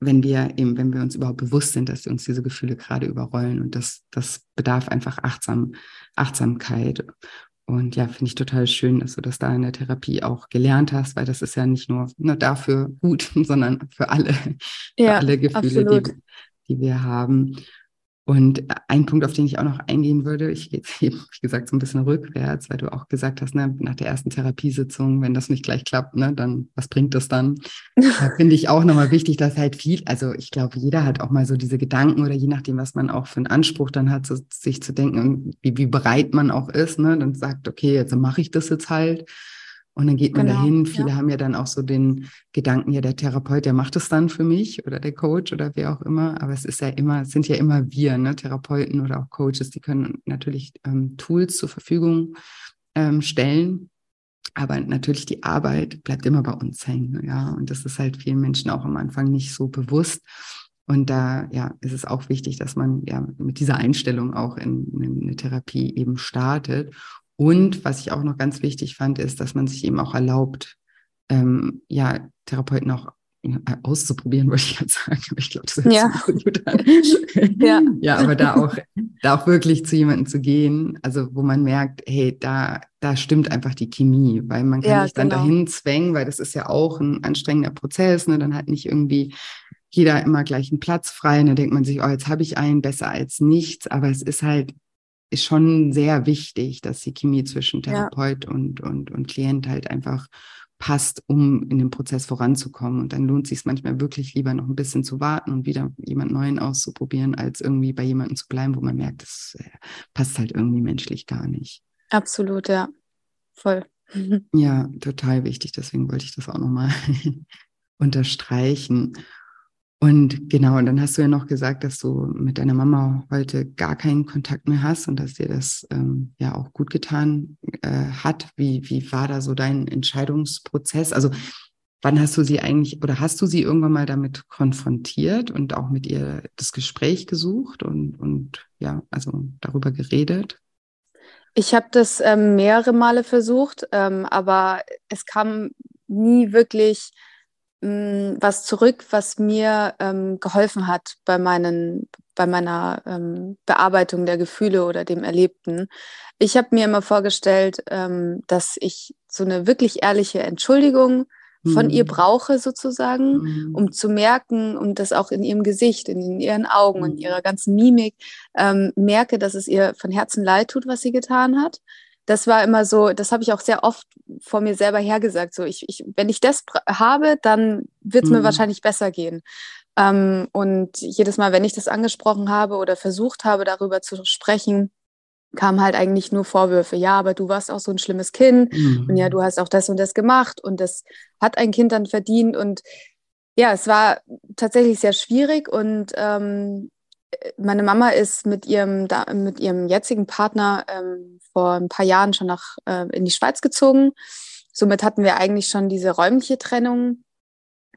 wenn wir eben, wenn wir uns überhaupt bewusst sind, dass uns diese Gefühle gerade überrollen. Und das, das bedarf einfach achtsam, Achtsamkeit. Und ja, finde ich total schön, dass du das da in der Therapie auch gelernt hast, weil das ist ja nicht nur, nur dafür gut, sondern für alle, ja, für alle Gefühle, die, die wir haben. Und ein Punkt, auf den ich auch noch eingehen würde, ich gehe jetzt eben, wie gesagt, so ein bisschen rückwärts, weil du auch gesagt hast, ne, nach der ersten Therapiesitzung, wenn das nicht gleich klappt, ne, dann was bringt das dann? da finde ich auch nochmal wichtig, dass halt viel, also ich glaube, jeder hat auch mal so diese Gedanken oder je nachdem, was man auch für einen Anspruch dann hat, so, sich zu denken, wie, wie bereit man auch ist, ne, dann sagt, okay, jetzt mache ich das jetzt halt. Und dann geht man genau, dahin. Viele ja. haben ja dann auch so den Gedanken, ja, der Therapeut, der macht es dann für mich oder der Coach oder wer auch immer. Aber es ist ja immer, es sind ja immer wir, ne, Therapeuten oder auch Coaches, die können natürlich ähm, Tools zur Verfügung ähm, stellen. Aber natürlich die Arbeit bleibt immer bei uns hängen, ja. Und das ist halt vielen Menschen auch am Anfang nicht so bewusst. Und da ja, ist es auch wichtig, dass man ja mit dieser Einstellung auch in, in eine Therapie eben startet und was ich auch noch ganz wichtig fand, ist, dass man sich eben auch erlaubt, ähm, ja, Therapeuten auch äh, auszuprobieren, wollte ich jetzt sagen. Aber ich glaube, das ist ja. So gut an. ja. ja, aber da auch, da auch wirklich zu jemandem zu gehen, also wo man merkt, hey, da, da stimmt einfach die Chemie, weil man kann ja, nicht dann genau. dahin zwängen, weil das ist ja auch ein anstrengender Prozess, ne? Dann hat nicht irgendwie jeder immer gleich einen Platz frei. Und dann denkt man sich, oh, jetzt habe ich einen, besser als nichts. Aber es ist halt ist schon sehr wichtig, dass die Chemie zwischen Therapeut ja. und, und, und Klient halt einfach passt, um in dem Prozess voranzukommen. Und dann lohnt es sich manchmal wirklich lieber noch ein bisschen zu warten und wieder jemand Neuen auszuprobieren, als irgendwie bei jemandem zu bleiben, wo man merkt, das äh, passt halt irgendwie menschlich gar nicht. Absolut, ja. Voll. Ja, total wichtig. Deswegen wollte ich das auch nochmal unterstreichen. Und genau, und dann hast du ja noch gesagt, dass du mit deiner Mama heute gar keinen Kontakt mehr hast und dass dir das ähm, ja auch gut getan äh, hat. Wie, wie war da so dein Entscheidungsprozess? Also wann hast du sie eigentlich oder hast du sie irgendwann mal damit konfrontiert und auch mit ihr das Gespräch gesucht und, und ja, also darüber geredet? Ich habe das ähm, mehrere Male versucht, ähm, aber es kam nie wirklich mh, was zurück, was mir ähm, geholfen hat bei, meinen, bei meiner ähm, Bearbeitung der Gefühle oder dem Erlebten. Ich habe mir immer vorgestellt, ähm, dass ich so eine wirklich ehrliche Entschuldigung von ihr mhm. brauche sozusagen, mhm. um zu merken, um das auch in ihrem Gesicht, in ihren Augen und mhm. ihrer ganzen Mimik ähm, merke, dass es ihr von Herzen leid tut, was sie getan hat das war immer so, das habe ich auch sehr oft vor mir selber hergesagt. So, ich, ich, wenn ich das habe, dann wird es mhm. mir wahrscheinlich besser gehen. Ähm, und jedes Mal, wenn ich das angesprochen habe oder versucht habe, darüber zu sprechen, kamen halt eigentlich nur Vorwürfe. Ja, aber du warst auch so ein schlimmes Kind mhm. und ja, du hast auch das und das gemacht und das hat ein Kind dann verdient. Und ja, es war tatsächlich sehr schwierig und ähm, meine Mama ist mit ihrem, mit ihrem jetzigen Partner ähm, vor ein paar Jahren schon nach, äh, in die Schweiz gezogen. Somit hatten wir eigentlich schon diese räumliche Trennung.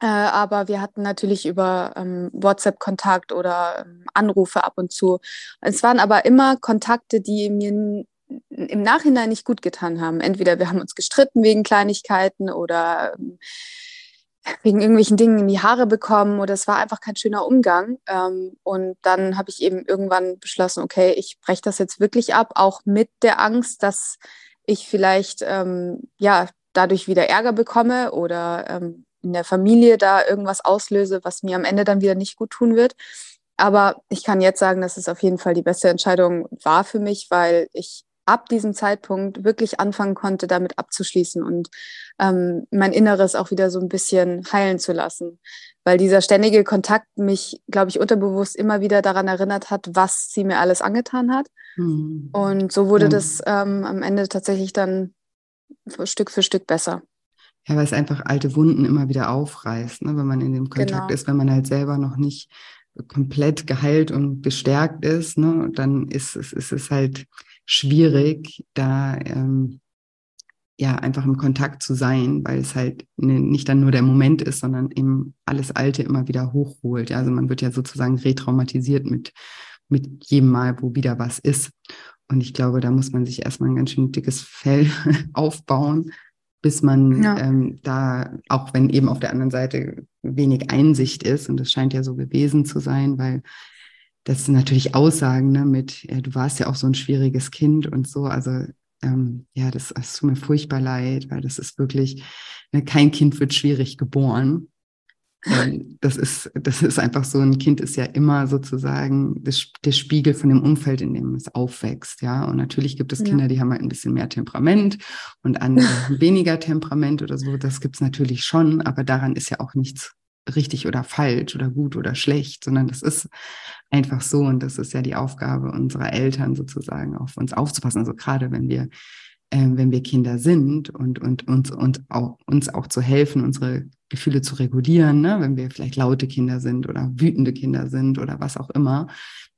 Äh, aber wir hatten natürlich über ähm, WhatsApp Kontakt oder ähm, Anrufe ab und zu. Es waren aber immer Kontakte, die mir im Nachhinein nicht gut getan haben. Entweder wir haben uns gestritten wegen Kleinigkeiten oder ähm, wegen irgendwelchen Dingen in die Haare bekommen oder es war einfach kein schöner Umgang. Ähm, und dann habe ich eben irgendwann beschlossen, okay, ich breche das jetzt wirklich ab, auch mit der Angst, dass ich vielleicht ähm, ja dadurch wieder Ärger bekomme oder ähm, in der Familie da irgendwas auslöse, was mir am Ende dann wieder nicht gut tun wird. Aber ich kann jetzt sagen, dass es auf jeden Fall die beste Entscheidung war für mich, weil ich ab diesem Zeitpunkt wirklich anfangen konnte, damit abzuschließen und ähm, mein Inneres auch wieder so ein bisschen heilen zu lassen. Weil dieser ständige Kontakt mich, glaube ich, unterbewusst immer wieder daran erinnert hat, was sie mir alles angetan hat. Mhm. Und so wurde ja. das ähm, am Ende tatsächlich dann Stück für Stück besser. Ja, weil es einfach alte Wunden immer wieder aufreißt, ne, wenn man in dem Kontakt genau. ist, wenn man halt selber noch nicht komplett geheilt und gestärkt ist, ne, dann ist es, ist es halt schwierig, da ähm, ja einfach im Kontakt zu sein, weil es halt ne, nicht dann nur der Moment ist, sondern eben alles Alte immer wieder hochholt. Ja? Also man wird ja sozusagen retraumatisiert mit, mit jedem Mal, wo wieder was ist. Und ich glaube, da muss man sich erstmal ein ganz schön dickes Fell aufbauen, bis man ja. ähm, da, auch wenn eben auf der anderen Seite wenig Einsicht ist, und das scheint ja so gewesen zu sein, weil das sind natürlich Aussagen ne, mit, ja, du warst ja auch so ein schwieriges Kind und so. Also ähm, ja, das, das tut mir furchtbar leid, weil das ist wirklich, ne, kein Kind wird schwierig geboren. Ähm, das ist, das ist einfach so, ein Kind ist ja immer sozusagen das, der Spiegel von dem Umfeld, in dem es aufwächst, ja. Und natürlich gibt es Kinder, ja. die haben halt ein bisschen mehr Temperament und andere weniger Temperament oder so. Das gibt es natürlich schon, aber daran ist ja auch nichts richtig oder falsch oder gut oder schlecht, sondern das ist einfach so und das ist ja die Aufgabe unserer Eltern sozusagen auf uns aufzupassen. Also gerade wenn wir äh, wenn wir Kinder sind und, und uns, und auch, uns auch zu helfen, unsere Gefühle zu regulieren, ne? wenn wir vielleicht laute Kinder sind oder wütende Kinder sind oder was auch immer,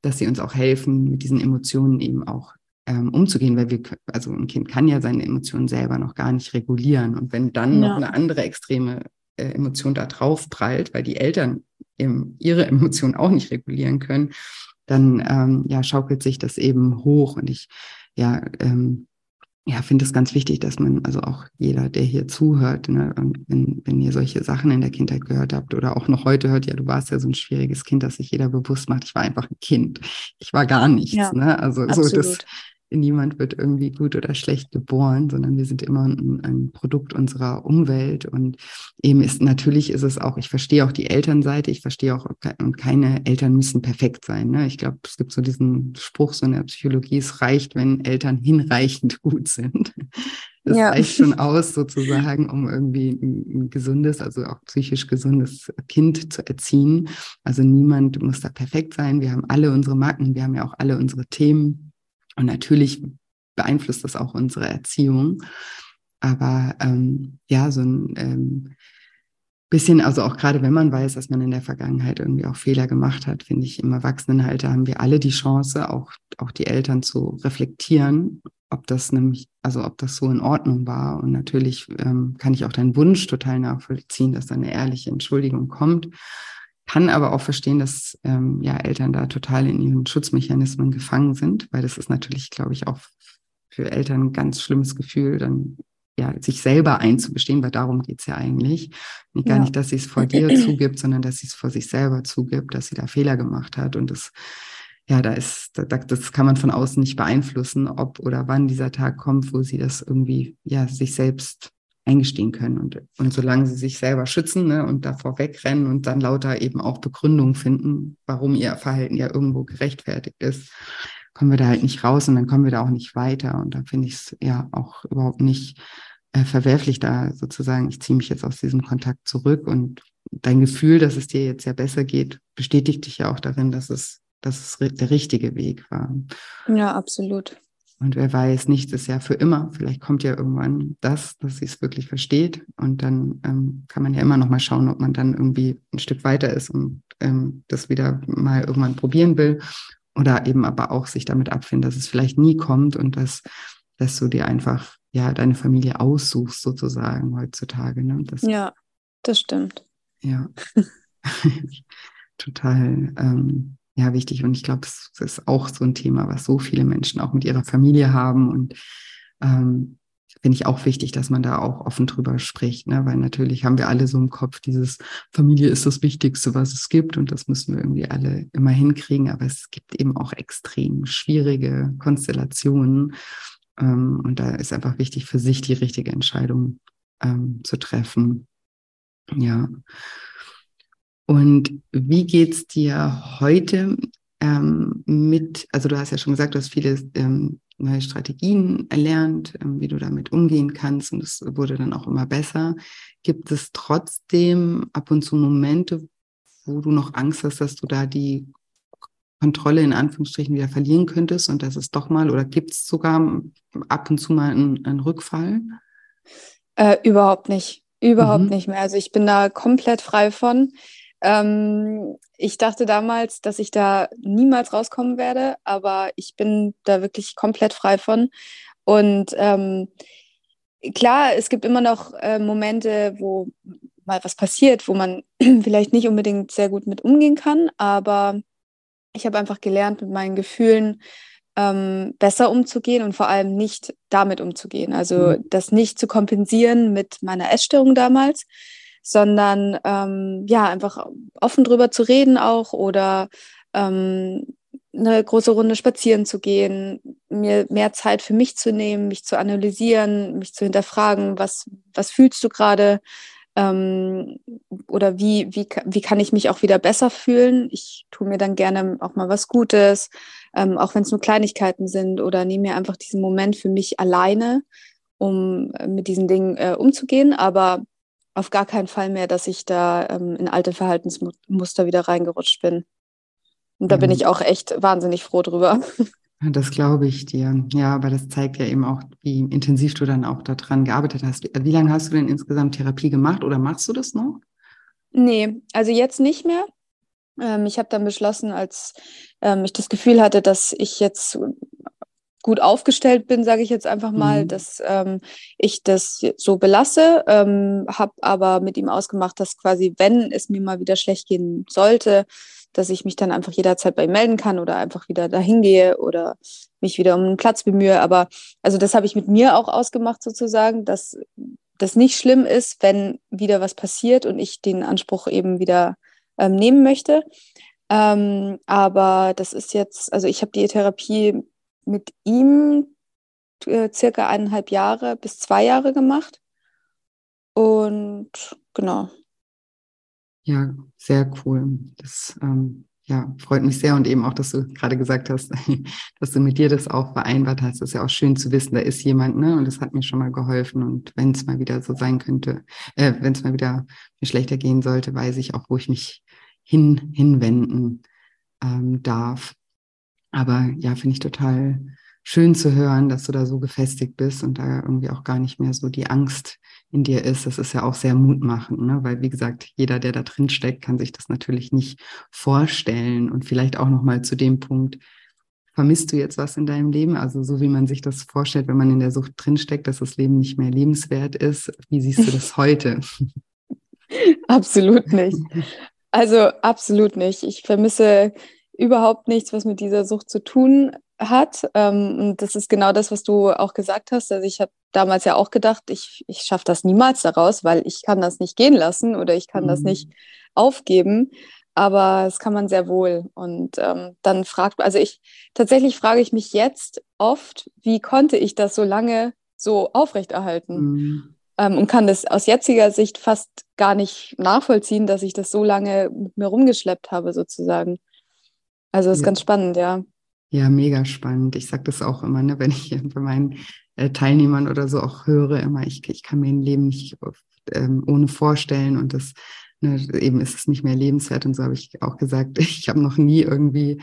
dass sie uns auch helfen, mit diesen Emotionen eben auch ähm, umzugehen, weil wir, also ein Kind kann ja seine Emotionen selber noch gar nicht regulieren. Und wenn dann ja. noch eine andere extreme äh, Emotion da drauf prallt, weil die Eltern eben ihre Emotionen auch nicht regulieren können, dann ähm, ja, schaukelt sich das eben hoch. Und ich ja, ähm, ja, finde es ganz wichtig, dass man, also auch jeder, der hier zuhört, ne, wenn, wenn ihr solche Sachen in der Kindheit gehört habt oder auch noch heute hört, ja, du warst ja so ein schwieriges Kind, dass sich jeder bewusst macht, ich war einfach ein Kind. Ich war gar nichts. Ja, ne? Also absolut. so das niemand wird irgendwie gut oder schlecht geboren, sondern wir sind immer ein, ein, Produkt unserer Umwelt. Und eben ist, natürlich ist es auch, ich verstehe auch die Elternseite, ich verstehe auch, und keine Eltern müssen perfekt sein. Ne? Ich glaube, es gibt so diesen Spruch so in der Psychologie, es reicht, wenn Eltern hinreichend gut sind. Das ja. reicht schon aus, sozusagen, um irgendwie ein, ein gesundes, also auch psychisch gesundes Kind zu erziehen. Also niemand muss da perfekt sein. Wir haben alle unsere Macken, wir haben ja auch alle unsere Themen. Und natürlich beeinflusst das auch unsere Erziehung. Aber ähm, ja, so ein ähm, bisschen, also auch gerade wenn man weiß, dass man in der Vergangenheit irgendwie auch Fehler gemacht hat, finde ich, im Erwachsenenalter haben wir alle die Chance, auch, auch die Eltern zu reflektieren, ob das nämlich, also ob das so in Ordnung war. Und natürlich ähm, kann ich auch deinen Wunsch total nachvollziehen, dass da eine ehrliche Entschuldigung kommt. Kann aber auch verstehen, dass ähm, ja Eltern da total in ihren Schutzmechanismen gefangen sind, weil das ist natürlich, glaube ich, auch für Eltern ein ganz schlimmes Gefühl, dann ja, sich selber einzubestehen, weil darum geht's ja eigentlich. Nicht, gar ja. nicht, dass sie es vor dir zugibt, sondern dass sie es vor sich selber zugibt, dass sie da Fehler gemacht hat. Und das, ja, da ist, da, das kann man von außen nicht beeinflussen, ob oder wann dieser Tag kommt, wo sie das irgendwie, ja, sich selbst eingestehen können. Und, und solange sie sich selber schützen ne, und davor wegrennen und dann lauter eben auch Begründungen finden, warum ihr Verhalten ja irgendwo gerechtfertigt ist, kommen wir da halt nicht raus und dann kommen wir da auch nicht weiter. Und da finde ich es ja auch überhaupt nicht äh, verwerflich da sozusagen, ich ziehe mich jetzt aus diesem Kontakt zurück und dein Gefühl, dass es dir jetzt ja besser geht, bestätigt dich ja auch darin, dass es, dass es der richtige Weg war. Ja, absolut. Und wer weiß, nichts ist ja für immer. Vielleicht kommt ja irgendwann das, dass sie es wirklich versteht. Und dann ähm, kann man ja immer noch mal schauen, ob man dann irgendwie ein Stück weiter ist und ähm, das wieder mal irgendwann probieren will. Oder eben aber auch sich damit abfinden, dass es vielleicht nie kommt und dass, dass du dir einfach ja deine Familie aussuchst sozusagen heutzutage. Ne? Das, ja, das stimmt. Ja, total ähm, ja wichtig. Und ich glaube, es ist auch so ein Thema, was so viele Menschen auch mit ihrer Familie haben und ähm, finde ich auch wichtig, dass man da auch offen drüber spricht, ne? weil natürlich haben wir alle so im Kopf dieses Familie ist das Wichtigste, was es gibt und das müssen wir irgendwie alle immer hinkriegen, aber es gibt eben auch extrem schwierige Konstellationen ähm, und da ist einfach wichtig für sich die richtige Entscheidung ähm, zu treffen. Ja. Und wie geht's dir heute ähm, mit, also du hast ja schon gesagt, du hast viele ähm, neue Strategien erlernt, ähm, wie du damit umgehen kannst und es wurde dann auch immer besser. Gibt es trotzdem ab und zu Momente, wo du noch Angst hast, dass du da die Kontrolle in Anführungsstrichen wieder verlieren könntest und dass es doch mal oder gibt es sogar ab und zu mal einen, einen Rückfall? Äh, überhaupt nicht. Überhaupt mhm. nicht mehr. Also ich bin da komplett frei von. Ähm, ich dachte damals, dass ich da niemals rauskommen werde, aber ich bin da wirklich komplett frei von. Und ähm, klar, es gibt immer noch äh, Momente, wo mal was passiert, wo man vielleicht nicht unbedingt sehr gut mit umgehen kann, aber ich habe einfach gelernt, mit meinen Gefühlen ähm, besser umzugehen und vor allem nicht damit umzugehen. Also mhm. das nicht zu kompensieren mit meiner Essstörung damals, sondern ähm, ja, einfach offen drüber zu reden auch oder ähm, eine große Runde spazieren zu gehen, mir mehr Zeit für mich zu nehmen, mich zu analysieren, mich zu hinterfragen, was, was fühlst du gerade ähm, oder wie, wie, wie kann ich mich auch wieder besser fühlen. Ich tue mir dann gerne auch mal was Gutes, ähm, auch wenn es nur Kleinigkeiten sind oder nehme mir einfach diesen Moment für mich alleine, um äh, mit diesen Dingen äh, umzugehen. Aber auf gar keinen Fall mehr, dass ich da ähm, in alte Verhaltensmuster wieder reingerutscht bin. Und da mhm. bin ich auch echt wahnsinnig froh drüber. Das glaube ich dir. Ja, aber das zeigt ja eben auch, wie intensiv du dann auch daran gearbeitet hast. Wie lange hast du denn insgesamt Therapie gemacht oder machst du das noch? Nee, also jetzt nicht mehr. Ähm, ich habe dann beschlossen, als ähm, ich das Gefühl hatte, dass ich jetzt gut aufgestellt bin, sage ich jetzt einfach mal, mhm. dass ähm, ich das so belasse, ähm, habe aber mit ihm ausgemacht, dass quasi, wenn es mir mal wieder schlecht gehen sollte, dass ich mich dann einfach jederzeit bei ihm melden kann oder einfach wieder dahin gehe oder mich wieder um einen Platz bemühe. Aber also das habe ich mit mir auch ausgemacht sozusagen, dass das nicht schlimm ist, wenn wieder was passiert und ich den Anspruch eben wieder ähm, nehmen möchte. Ähm, aber das ist jetzt, also ich habe die Therapie mit ihm äh, circa eineinhalb Jahre bis zwei Jahre gemacht. Und genau. Ja, sehr cool. Das ähm, ja, freut mich sehr und eben auch, dass du gerade gesagt hast, dass du mit dir das auch vereinbart hast. Das ist ja auch schön zu wissen, da ist jemand, ne? Und das hat mir schon mal geholfen. Und wenn es mal wieder so sein könnte, äh, wenn es mal wieder mir schlechter gehen sollte, weiß ich auch, wo ich mich hin hinwenden ähm, darf. Aber ja, finde ich total schön zu hören, dass du da so gefestigt bist und da irgendwie auch gar nicht mehr so die Angst in dir ist. Das ist ja auch sehr mutmachend, ne? weil wie gesagt, jeder, der da drin steckt, kann sich das natürlich nicht vorstellen. Und vielleicht auch noch mal zu dem Punkt, vermisst du jetzt was in deinem Leben? Also so wie man sich das vorstellt, wenn man in der Sucht drinsteckt, dass das Leben nicht mehr lebenswert ist. Wie siehst du das heute? absolut nicht. Also absolut nicht. Ich vermisse überhaupt nichts, was mit dieser Sucht zu tun hat. Ähm, und das ist genau das, was du auch gesagt hast. Also ich habe damals ja auch gedacht, ich, ich schaffe das niemals daraus, weil ich kann das nicht gehen lassen oder ich kann mhm. das nicht aufgeben. Aber das kann man sehr wohl. Und ähm, dann fragt, also ich tatsächlich frage ich mich jetzt oft, wie konnte ich das so lange so aufrechterhalten? Mhm. Ähm, und kann das aus jetziger Sicht fast gar nicht nachvollziehen, dass ich das so lange mit mir rumgeschleppt habe, sozusagen. Also das ist ja. ganz spannend, ja. Ja, mega spannend. Ich sage das auch immer, ne, wenn ich bei meinen äh, Teilnehmern oder so auch höre, immer, ich, ich kann mir ein Leben nicht ähm, ohne vorstellen und das ne, eben ist es nicht mehr lebenswert. Und so habe ich auch gesagt, ich habe noch nie irgendwie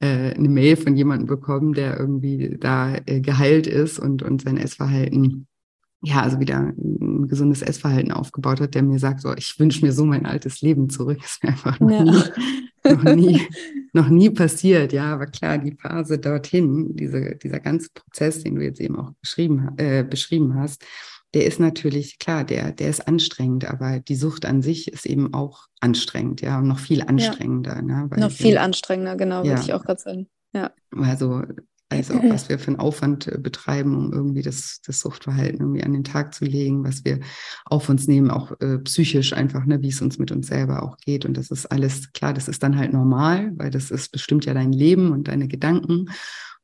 äh, eine Mail von jemandem bekommen, der irgendwie da äh, geheilt ist und, und sein Essverhalten ja, also wieder ein gesundes Essverhalten aufgebaut hat, der mir sagt, so, ich wünsche mir so mein altes Leben zurück. Ist mir einfach ja. nie, noch, nie, noch nie passiert. Ja, aber klar, die Phase dorthin, diese, dieser ganze Prozess, den du jetzt eben auch beschrieben, äh, beschrieben hast, der ist natürlich, klar, der, der ist anstrengend, aber die Sucht an sich ist eben auch anstrengend, ja, und noch viel anstrengender. Ja. Ne, noch viel anstrengender, genau, ja. würde ich auch gerade sagen. Ja. Also also auch was wir für einen Aufwand äh, betreiben, um irgendwie das, das Suchtverhalten irgendwie an den Tag zu legen, was wir auf uns nehmen, auch äh, psychisch einfach, ne, wie es uns mit uns selber auch geht. Und das ist alles klar, das ist dann halt normal, weil das ist bestimmt ja dein Leben und deine Gedanken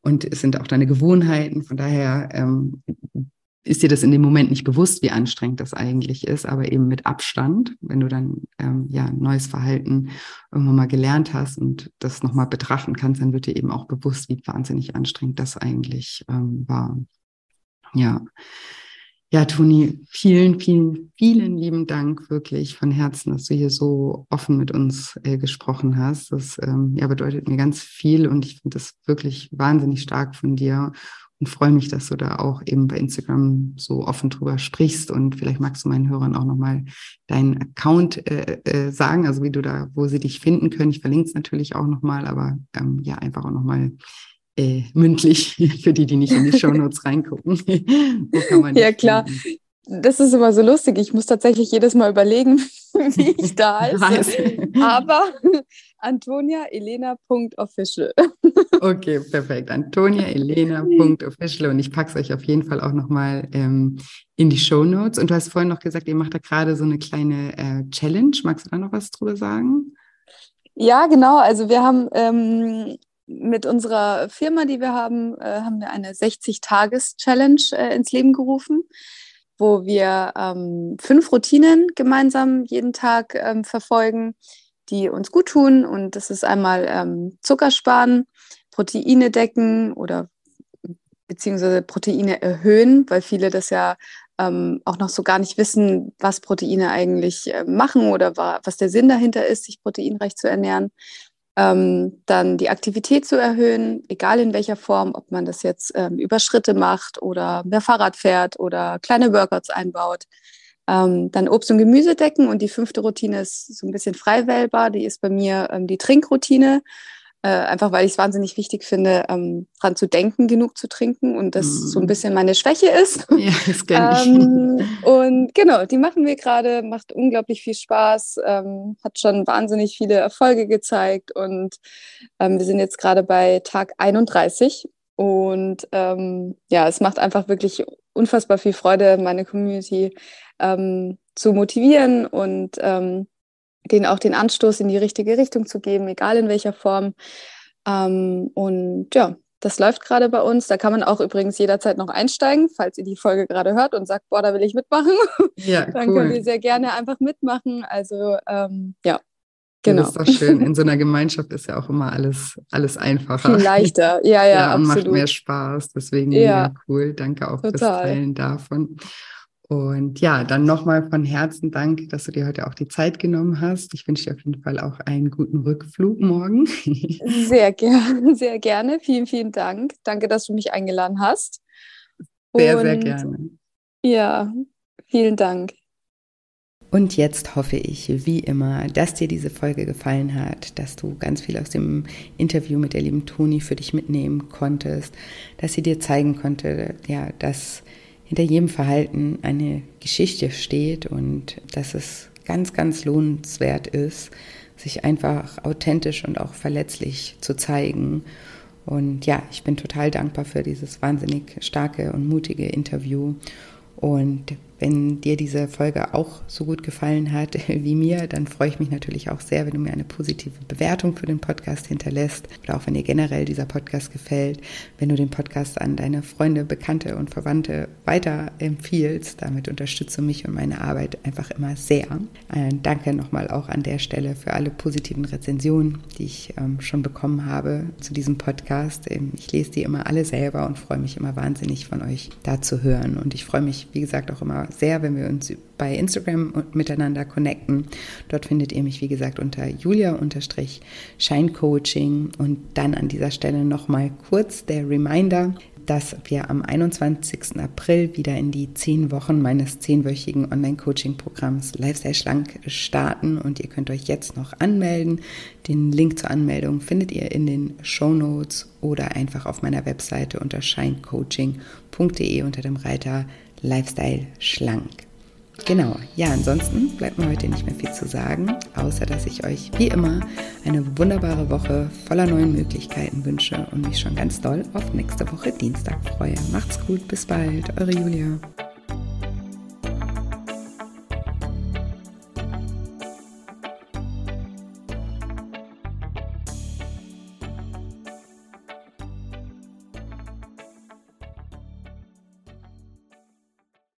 und es sind auch deine Gewohnheiten. Von daher ähm, ist dir das in dem Moment nicht bewusst, wie anstrengend das eigentlich ist, aber eben mit Abstand, wenn du dann ähm, ja ein neues Verhalten irgendwann mal gelernt hast und das nochmal betrachten kannst, dann wird dir eben auch bewusst, wie wahnsinnig anstrengend das eigentlich ähm, war. Ja. Ja, Toni, vielen, vielen, vielen lieben Dank wirklich von Herzen, dass du hier so offen mit uns äh, gesprochen hast. Das ähm, ja, bedeutet mir ganz viel und ich finde das wirklich wahnsinnig stark von dir und freue mich, dass du da auch eben bei Instagram so offen drüber sprichst und vielleicht magst du meinen Hörern auch nochmal deinen Account äh, äh, sagen, also wie du da, wo sie dich finden können. Ich verlinke es natürlich auch nochmal, aber ähm, ja, einfach auch nochmal äh, mündlich für die, die nicht in die Show Notes reingucken. wo kann man ja, klar. Finden? Das ist immer so lustig. Ich muss tatsächlich jedes Mal überlegen, wie ich da heiße. Aber antoniaelena.official. okay, perfekt. antoniaelena.official und ich packe es euch auf jeden Fall auch nochmal ähm, in die Show Notes. Und du hast vorhin noch gesagt, ihr macht da gerade so eine kleine äh, Challenge. Magst du da noch was drüber sagen? Ja, genau. Also wir haben ähm, mit unserer Firma, die wir haben, äh, haben wir eine 60-Tages-Challenge äh, ins Leben gerufen wo wir ähm, fünf Routinen gemeinsam jeden Tag ähm, verfolgen, die uns gut tun. Und das ist einmal ähm, Zucker sparen, Proteine decken oder beziehungsweise Proteine erhöhen, weil viele das ja ähm, auch noch so gar nicht wissen, was Proteine eigentlich äh, machen oder wa was der Sinn dahinter ist, sich proteinreich zu ernähren ähm, dann die Aktivität zu erhöhen, egal in welcher Form, ob man das jetzt ähm, über Schritte macht oder mehr Fahrrad fährt oder kleine Workouts einbaut. Ähm, dann Obst und Gemüse decken und die fünfte Routine ist so ein bisschen frei wählbar. Die ist bei mir ähm, die Trinkroutine. Äh, einfach weil ich es wahnsinnig wichtig finde, ähm, dran zu denken, genug zu trinken und das mm. so ein mhm. bisschen meine Schwäche ist. Ja, das kenne ich. ähm, und genau, die machen wir gerade, macht unglaublich viel Spaß, ähm, hat schon wahnsinnig viele Erfolge gezeigt und ähm, wir sind jetzt gerade bei Tag 31 und ähm, ja, es macht einfach wirklich unfassbar viel Freude, meine Community ähm, zu motivieren und denen auch den Anstoß in die richtige Richtung zu geben, egal in welcher Form. Ähm, und ja, das läuft gerade bei uns. Da kann man auch übrigens jederzeit noch einsteigen, falls ihr die Folge gerade hört und sagt, boah, da will ich mitmachen. Ja, Dann cool. könnt ihr sehr gerne einfach mitmachen. Also ähm, ja, Genau. Das ist doch schön. In so einer Gemeinschaft ist ja auch immer alles, alles einfacher. Viel leichter, ja, ja, ja und absolut. macht mehr Spaß. Deswegen ja, cool. Danke auch fürs Teilen davon. Und ja, dann nochmal von Herzen Dank, dass du dir heute auch die Zeit genommen hast. Ich wünsche dir auf jeden Fall auch einen guten Rückflug morgen. Sehr gerne, sehr gerne. Vielen, vielen Dank. Danke, dass du mich eingeladen hast. Sehr, Und sehr gerne. Ja, vielen Dank. Und jetzt hoffe ich, wie immer, dass dir diese Folge gefallen hat, dass du ganz viel aus dem Interview mit der lieben Toni für dich mitnehmen konntest, dass sie dir zeigen konnte, ja, dass hinter jedem Verhalten eine Geschichte steht und dass es ganz, ganz lohnenswert ist, sich einfach authentisch und auch verletzlich zu zeigen. Und ja, ich bin total dankbar für dieses wahnsinnig starke und mutige Interview. Und wenn dir diese Folge auch so gut gefallen hat wie mir, dann freue ich mich natürlich auch sehr, wenn du mir eine positive Bewertung für den Podcast hinterlässt oder auch wenn dir generell dieser Podcast gefällt, wenn du den Podcast an deine Freunde, Bekannte und Verwandte weiterempfiehlst. Damit unterstütze mich und meine Arbeit einfach immer sehr. Äh, danke nochmal auch an der Stelle für alle positiven Rezensionen, die ich ähm, schon bekommen habe zu diesem Podcast. Ähm, ich lese die immer alle selber und freue mich immer wahnsinnig von euch da zu hören. Und ich freue mich, wie gesagt, auch immer sehr, wenn wir uns bei Instagram miteinander connecten. Dort findet ihr mich, wie gesagt, unter julia-scheincoaching. Und dann an dieser Stelle nochmal kurz der Reminder, dass wir am 21. April wieder in die zehn Wochen meines zehnwöchigen Online-Coaching-Programms Lifestyle Schlank starten und ihr könnt euch jetzt noch anmelden. Den Link zur Anmeldung findet ihr in den Show Notes oder einfach auf meiner Webseite unter shinecoaching.de unter dem Reiter Lifestyle schlank. Genau, ja, ansonsten bleibt mir heute nicht mehr viel zu sagen, außer dass ich euch wie immer eine wunderbare Woche voller neuen Möglichkeiten wünsche und mich schon ganz doll auf nächste Woche Dienstag freue. Macht's gut, bis bald, eure Julia.